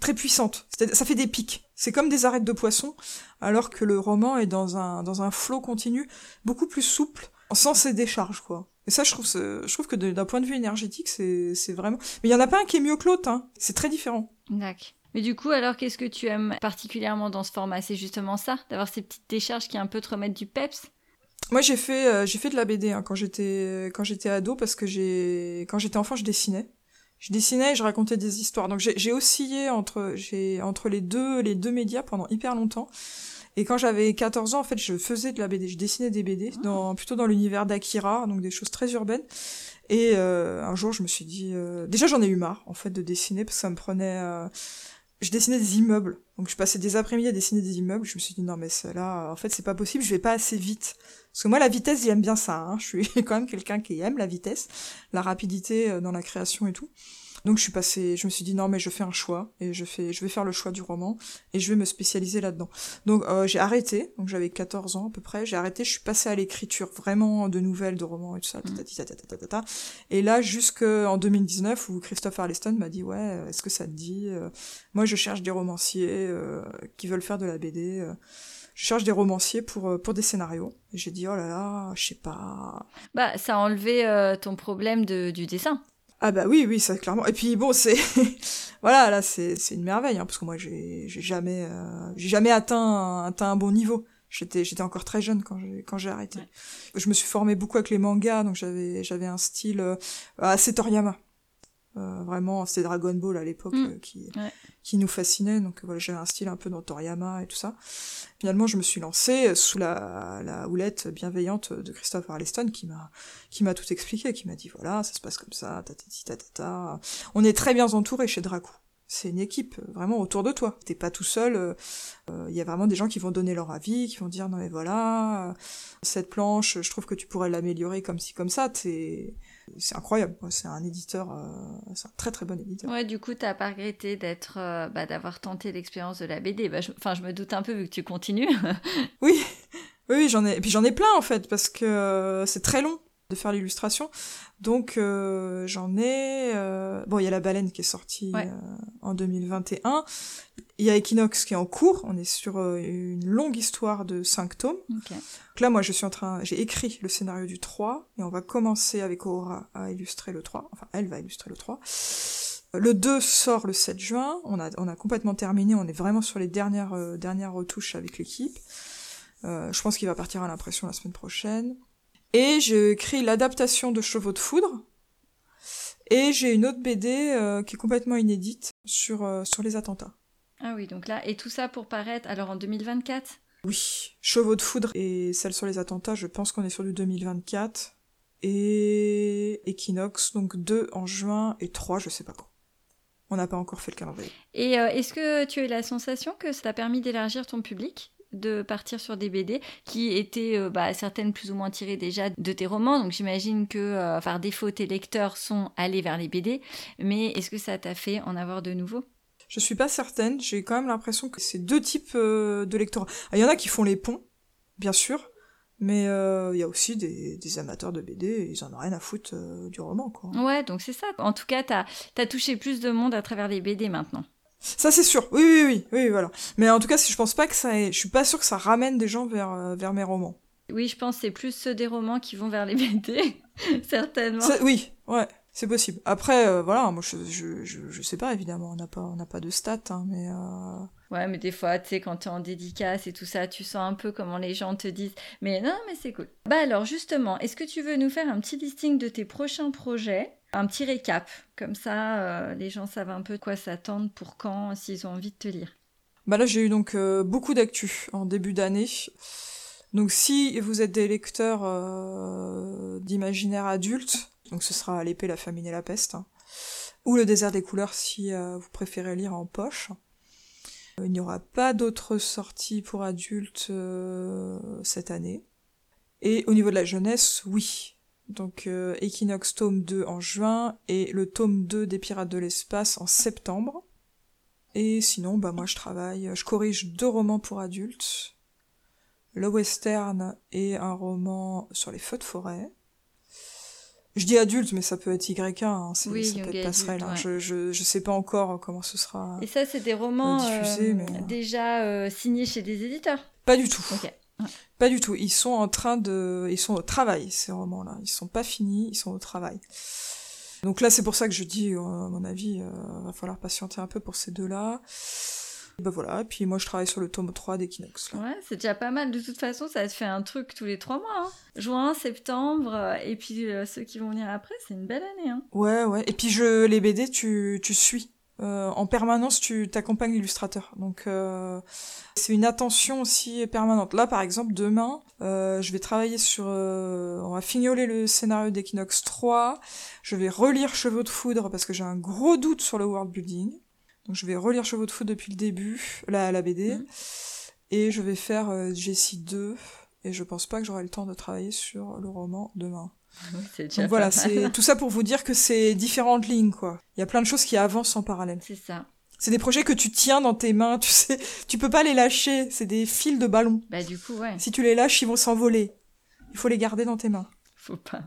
très puissantes. Ça fait des pics. C'est comme des arêtes de poisson, alors que le roman est dans un dans un flot continu, beaucoup plus souple, sans ces décharges quoi. Et ça, je trouve, je trouve que d'un point de vue énergétique, c'est vraiment. Mais il y en a pas un qui est mieux que l'autre. Hein. C'est très différent. D'accord. Mais du coup, alors, qu'est-ce que tu aimes particulièrement dans ce format? C'est justement ça, d'avoir ces petites décharges qui un peu te remettent du peps? Moi j'ai fait euh, j'ai fait de la BD hein, quand j'étais quand j'étais ado parce que j'ai quand j'étais enfant je dessinais je dessinais et je racontais des histoires donc j'ai oscillé entre j'ai entre les deux les deux médias pendant hyper longtemps et quand j'avais 14 ans en fait je faisais de la BD je dessinais des BD Ah. dans plutôt dans l'univers d'Akira donc des choses très urbaines et euh, un jour je me suis dit euh... déjà j'en ai eu marre en fait de dessiner parce que ça me prenait euh, je dessinais des immeubles. Donc je passais des après-midi à dessiner des immeubles. Je me suis dit non mais là, en fait c'est pas possible. Je vais pas assez vite. Parce que moi la vitesse j'aime bien ça. Hein. Je suis quand même quelqu'un qui aime la vitesse, la rapidité euh, dans la création et tout. Donc je suis passé, je me suis dit non mais je fais un choix et je fais, je vais faire le choix du roman et je vais me spécialiser là-dedans. Donc euh, j'ai arrêté. Donc j'avais 14 ans à peu près. J'ai arrêté. Je suis passée à l'écriture vraiment de nouvelles, de romans et tout ça. Mmh. Et là jusqu'en 2019 où Christophe Arleston m'a dit ouais est-ce que ça te dit Moi je cherche des romanciers euh, qui veulent faire de la BD. Euh, je cherche des romanciers pour pour des scénarios. Et j'ai dit oh là là je sais pas. Bah ça a enlevé euh, ton problème de, du dessin. Ah bah oui, oui, ça clairement. Et puis bon, c'est voilà, là c'est c'est une merveille, hein, parce que moi j'ai j'ai jamais euh, j'ai jamais atteint atteint un bon niveau. J'étais j'étais encore très jeune quand j'ai quand j'ai arrêté. Ouais. Je me suis formée beaucoup avec les mangas, donc j'avais j'avais un style euh, assez Toriyama. Euh, vraiment, c'était Dragon Ball à l'époque Mm. euh, qui Ouais. qui nous fascinait. Donc voilà, j'avais un style un peu dans Toriyama et tout ça. Finalement, je me suis lancée sous la, la houlette bienveillante de Christophe Arleston qui m'a qui m'a tout expliqué, qui m'a dit voilà, ça se passe comme ça, tatati tatata. On est très bien entouré chez Dracou. C'est une équipe euh, vraiment autour de toi. T'es pas tout seul. Il euh, y a vraiment des gens qui vont donner leur avis, qui vont dire non mais voilà, cette planche, je trouve que tu pourrais l'améliorer comme ci comme ça. T'es c'est incroyable. C'est un éditeur, euh, c'est un très très bon éditeur. Ouais, du coup, t'as pas regretté d'être, euh, bah, d'avoir tenté l'expérience de la BD. Bah, enfin, je, je, me doute un peu vu que tu continues. oui, oui, oui j'en ai, et puis j'en ai plein en fait parce que euh, c'est très long de faire l'illustration. Donc euh, j'en ai. euh, Bon, il y a la baleine qui est sortie Ouais. euh, en 2021. Il y a Equinox qui est en cours. On est sur euh, une longue histoire de 5 tomes. Ok. Donc là, moi, je suis en train, j'ai écrit le scénario du 3 et on va commencer avec Aura à illustrer le 3. Enfin, elle va illustrer le 3. Le 2 sort le 7 juin. On a, on a complètement terminé. On est vraiment sur les dernières, euh, dernières retouches avec l'équipe. Euh, je pense qu'il va partir à l'impression la semaine prochaine. Et j'ai écrit l'adaptation de Chevaux de foudre. Et j'ai une autre BD euh, qui est complètement inédite sur, euh, sur les attentats. Ah oui, donc là, et tout ça pour paraître alors en 2024 Oui, Chevaux de foudre et celle sur les attentats, je pense qu'on est sur du 2024. Et Equinox, donc 2 en juin et 3, je sais pas quand. On n'a pas encore fait le calendrier. Et euh, est-ce que tu as eu la sensation que ça t'a permis d'élargir ton public? De partir sur des BD qui étaient euh, bah, certaines plus ou moins tirées déjà de tes romans. Donc j'imagine que euh, par défaut tes lecteurs sont allés vers les BD. Mais est-ce que ça t'a fait en avoir de nouveaux Je suis pas certaine. J'ai quand même l'impression que c'est deux types euh, de lecteurs. Il y en a qui font les ponts, bien sûr. Mais il euh, y a aussi des, des, amateurs de BD, ils en ont rien à foutre euh, du roman, quoi. Ouais, donc c'est ça. En tout cas, t'as as touché plus de monde à travers les BD maintenant. Ça c'est sûr. Oui, oui, oui, oui, voilà. Mais en tout cas, je pense pas que ça, ait... je suis pas sûr que ça ramène des gens vers euh, vers mes romans. Oui, je pense c'est plus ceux des romans qui vont vers les BD, certainement. Oui, ouais. C'est possible. Après, euh, voilà, moi je, je, je, je, sais pas, évidemment, on n'a pas, on n'a pas de stats, hein, mais. Euh... Ouais, mais des fois, tu sais, quand tu es en dédicace et tout ça, tu sens un peu comment les gens te disent. Mais non, mais c'est cool. Bah alors, justement, est-ce que tu veux nous faire un petit listing de tes prochains projets? Un petit récap. Comme ça, euh, les gens savent un peu quoi s'attendre pour quand, s'ils ont envie de te lire. Bah là, j'ai eu donc euh, beaucoup d'actu en début d'année. Donc si vous êtes des lecteurs euh, d'imaginaire adulte, donc ce sera L'épée, la famine et la peste, hein. ou Le désert des couleurs si euh, vous préférez lire en poche. Il n'y aura pas d'autres sorties pour adultes cette année. Et au niveau de la jeunesse, oui. Donc euh, Equinox tome 2 en juin et le tome 2 des Pirates de l'espace en septembre. Et sinon, bah moi je travaille, je corrige deux romans pour adultes. Le western et un roman sur les feux de forêt. Je dis adulte, mais ça peut être YK, hein, oui, ça peut être passerelle. Adulte, hein. je, je, je, sais pas encore comment ce sera. Et ça, c'est des romans diffusé, euh, mais... déjà euh, signés chez des éditeurs Pas du tout. Ok. Ouais. Pas du tout. Ils sont en train de, ils sont au travail ces romans-là. Ils sont pas finis, ils sont au travail. Donc là, c'est pour ça que je dis, euh, à mon avis, euh, va falloir patienter un peu pour ces deux-là. Bah voilà, et puis moi je travaille sur le tome 3 d'Equinox. Ouais, c'est déjà pas mal. De toute façon, ça te fait un truc tous les trois mois. Hein. Juin, septembre, euh, et puis euh, ceux qui vont venir après, c'est une belle année. Hein. Ouais, ouais. Et puis je, les BD, tu, tu suis. Euh, en permanence, tu t'accompagnes l'illustrateur. Donc euh, c'est une attention aussi permanente. Là, par exemple, demain, euh, je vais travailler sur... euh, on va fignoler le scénario d'Equinox 3. Je vais relire Chevaux de foudre parce que j'ai un gros doute sur le world building. Donc je vais relire Chevaux de foudre depuis le début, la, la BD. Mhm. Et je vais faire Jessie 2. Et je pense pas que j'aurai le temps de travailler sur le roman demain. Oui, c'est déjà Donc voilà, c'est tout ça pour vous dire que c'est différentes lignes, quoi. Il y a plein de choses qui avancent en parallèle. C'est ça. C'est des projets que tu tiens dans tes mains, tu sais. Tu peux pas les lâcher. C'est des fils de ballon. Bah du coup, ouais, Si tu les lâches, ils vont s'envoler. Il faut les garder dans tes mains. faut pas.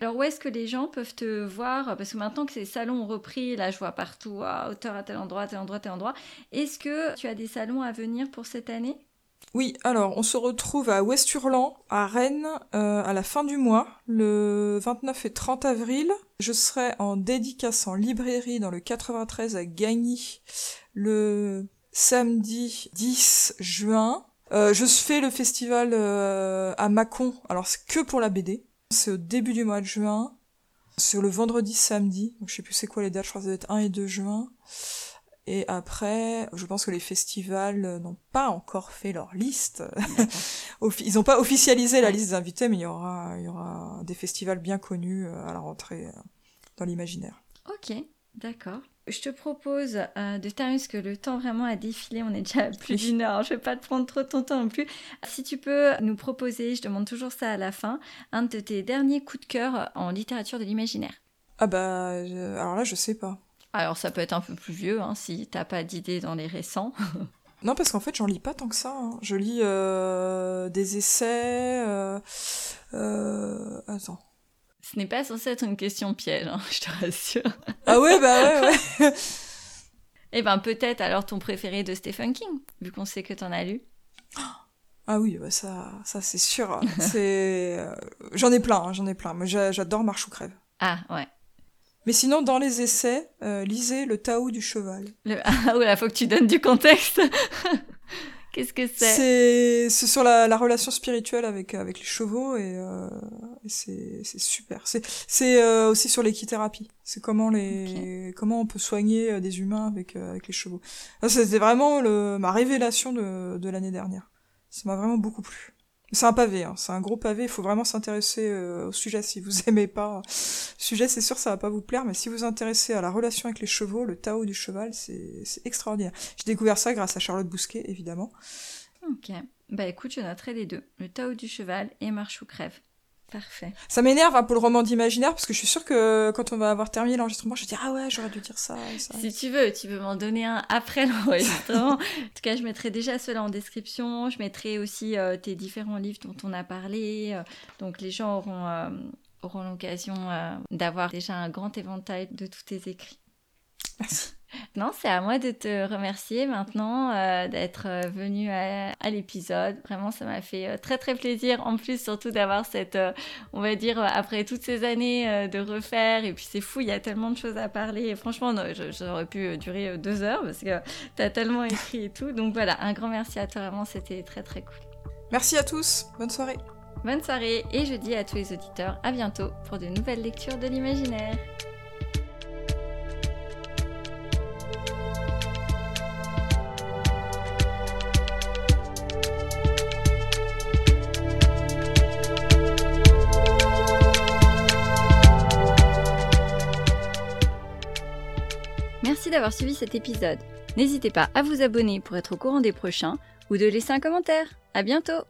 Alors où est-ce que les gens peuvent te voir? Parce que maintenant que ces salons ont repris, là je vois partout, ah, auteur à tel endroit, tel endroit, tel endroit. Est-ce que tu as des salons à venir pour cette année? Oui, alors on se retrouve à West-Hurlan, à Rennes, euh, à la fin du mois, le 29 et 30 avril. Je serai en dédicace en librairie dans le 93 à Gagny le samedi 10 juin. Euh, je fais le festival euh, à Mâcon, alors c'est que pour la BD. C'est au début du mois de juin, sur le vendredi samedi, donc je sais plus c'est quoi les dates, je crois que ça doit être 1 et 2 juin. Et après, je pense que les festivals n'ont pas encore fait leur liste. Ils n'ont pas officialisé la liste des invités, mais il y aura, il y aura des festivals bien connus euh, à la rentrée euh, dans l'imaginaire. Ok, d'accord. Je te propose euh, de terminer parce que le temps vraiment a défilé, on est déjà à plus d'une heure, je vais pas te prendre trop ton temps non plus. Si tu peux nous proposer, je demande toujours ça à la fin, un de tes derniers coups de cœur en littérature de l'imaginaire. Ah bah, alors là, je sais pas. Alors ça peut être un peu plus vieux hein, si t'as pas d'idée dans les récents. Non, parce qu'en fait, j'en lis pas tant que ça. hein. Je lis euh, des essais. Euh, euh, attends. Ce n'est pas censé être une question piège, hein, je te rassure. Ah ouais, bah ouais, ouais. Eh ben peut-être alors ton préféré de Stephen King, vu qu'on sait que t'en as lu. Ah oui, bah ça, ça c'est sûr. C'est, euh, j'en ai plein, hein, j'en ai plein. J'a- j'adore Marche ou crève. Ah ouais. Mais sinon, dans les essais, euh, lisez le Tao du cheval. Le... Ah ouais, faut que tu donnes du contexte. Qu'est-ce que c'est? C'est c'est sur la, la relation spirituelle avec avec les chevaux et, euh, et c'est c'est super. C'est c'est euh, aussi sur l'équithérapie. C'est comment les comment on peut soigner euh, des humains avec euh, avec les chevaux. C'était vraiment le ma révélation de de l'année dernière. Ça m'a vraiment beaucoup plu. C'est un pavé, hein, c'est un gros pavé. Il faut vraiment s'intéresser euh, au sujet. Si vous aimez pas le sujet, c'est sûr ça va pas vous plaire. Mais si vous vous intéressez à la relation avec les chevaux, le Tao du cheval, c'est extraordinaire. J'ai découvert ça grâce à Charlotte Bousquet, évidemment. Ok. Bah écoute, je noterai les deux. Le Tao du cheval et Marche ou crève. Parfait. Ça m'énerve hein, pour le roman d'imaginaire parce que je suis sûre que quand on va avoir terminé l'enregistrement, je vais dire ah ouais j'aurais dû dire ça et ça. Si tu veux, tu peux m'en donner un après l'enregistrement. en tout cas, je mettrai déjà cela en description. Je mettrai aussi euh, tes différents livres dont on a parlé. Euh, donc les gens auront, euh, auront l'occasion d'avoir déjà un grand éventail de tous tes écrits. Merci. Non, c'est à moi de te remercier maintenant euh, d'être euh, venu à, l'épisode. Vraiment, ça m'a fait euh, très très plaisir. En plus, surtout d'avoir cette, on va dire, après toutes ces années de refaire. Et puis c'est fou, il y a tellement de choses à parler. Et franchement, j'aurais pu durer deux heures parce que tu as tellement écrit et tout. Donc voilà, un grand merci à toi. Vraiment, c'était très très cool. Merci à tous. Bonne soirée. Bonne soirée. Et je dis à tous les auditeurs à bientôt pour de nouvelles lectures de l'imaginaire. Merci d'avoir suivi cet épisode. N'hésitez pas à vous abonner pour être au courant des prochains ou de laisser un commentaire. À bientôt!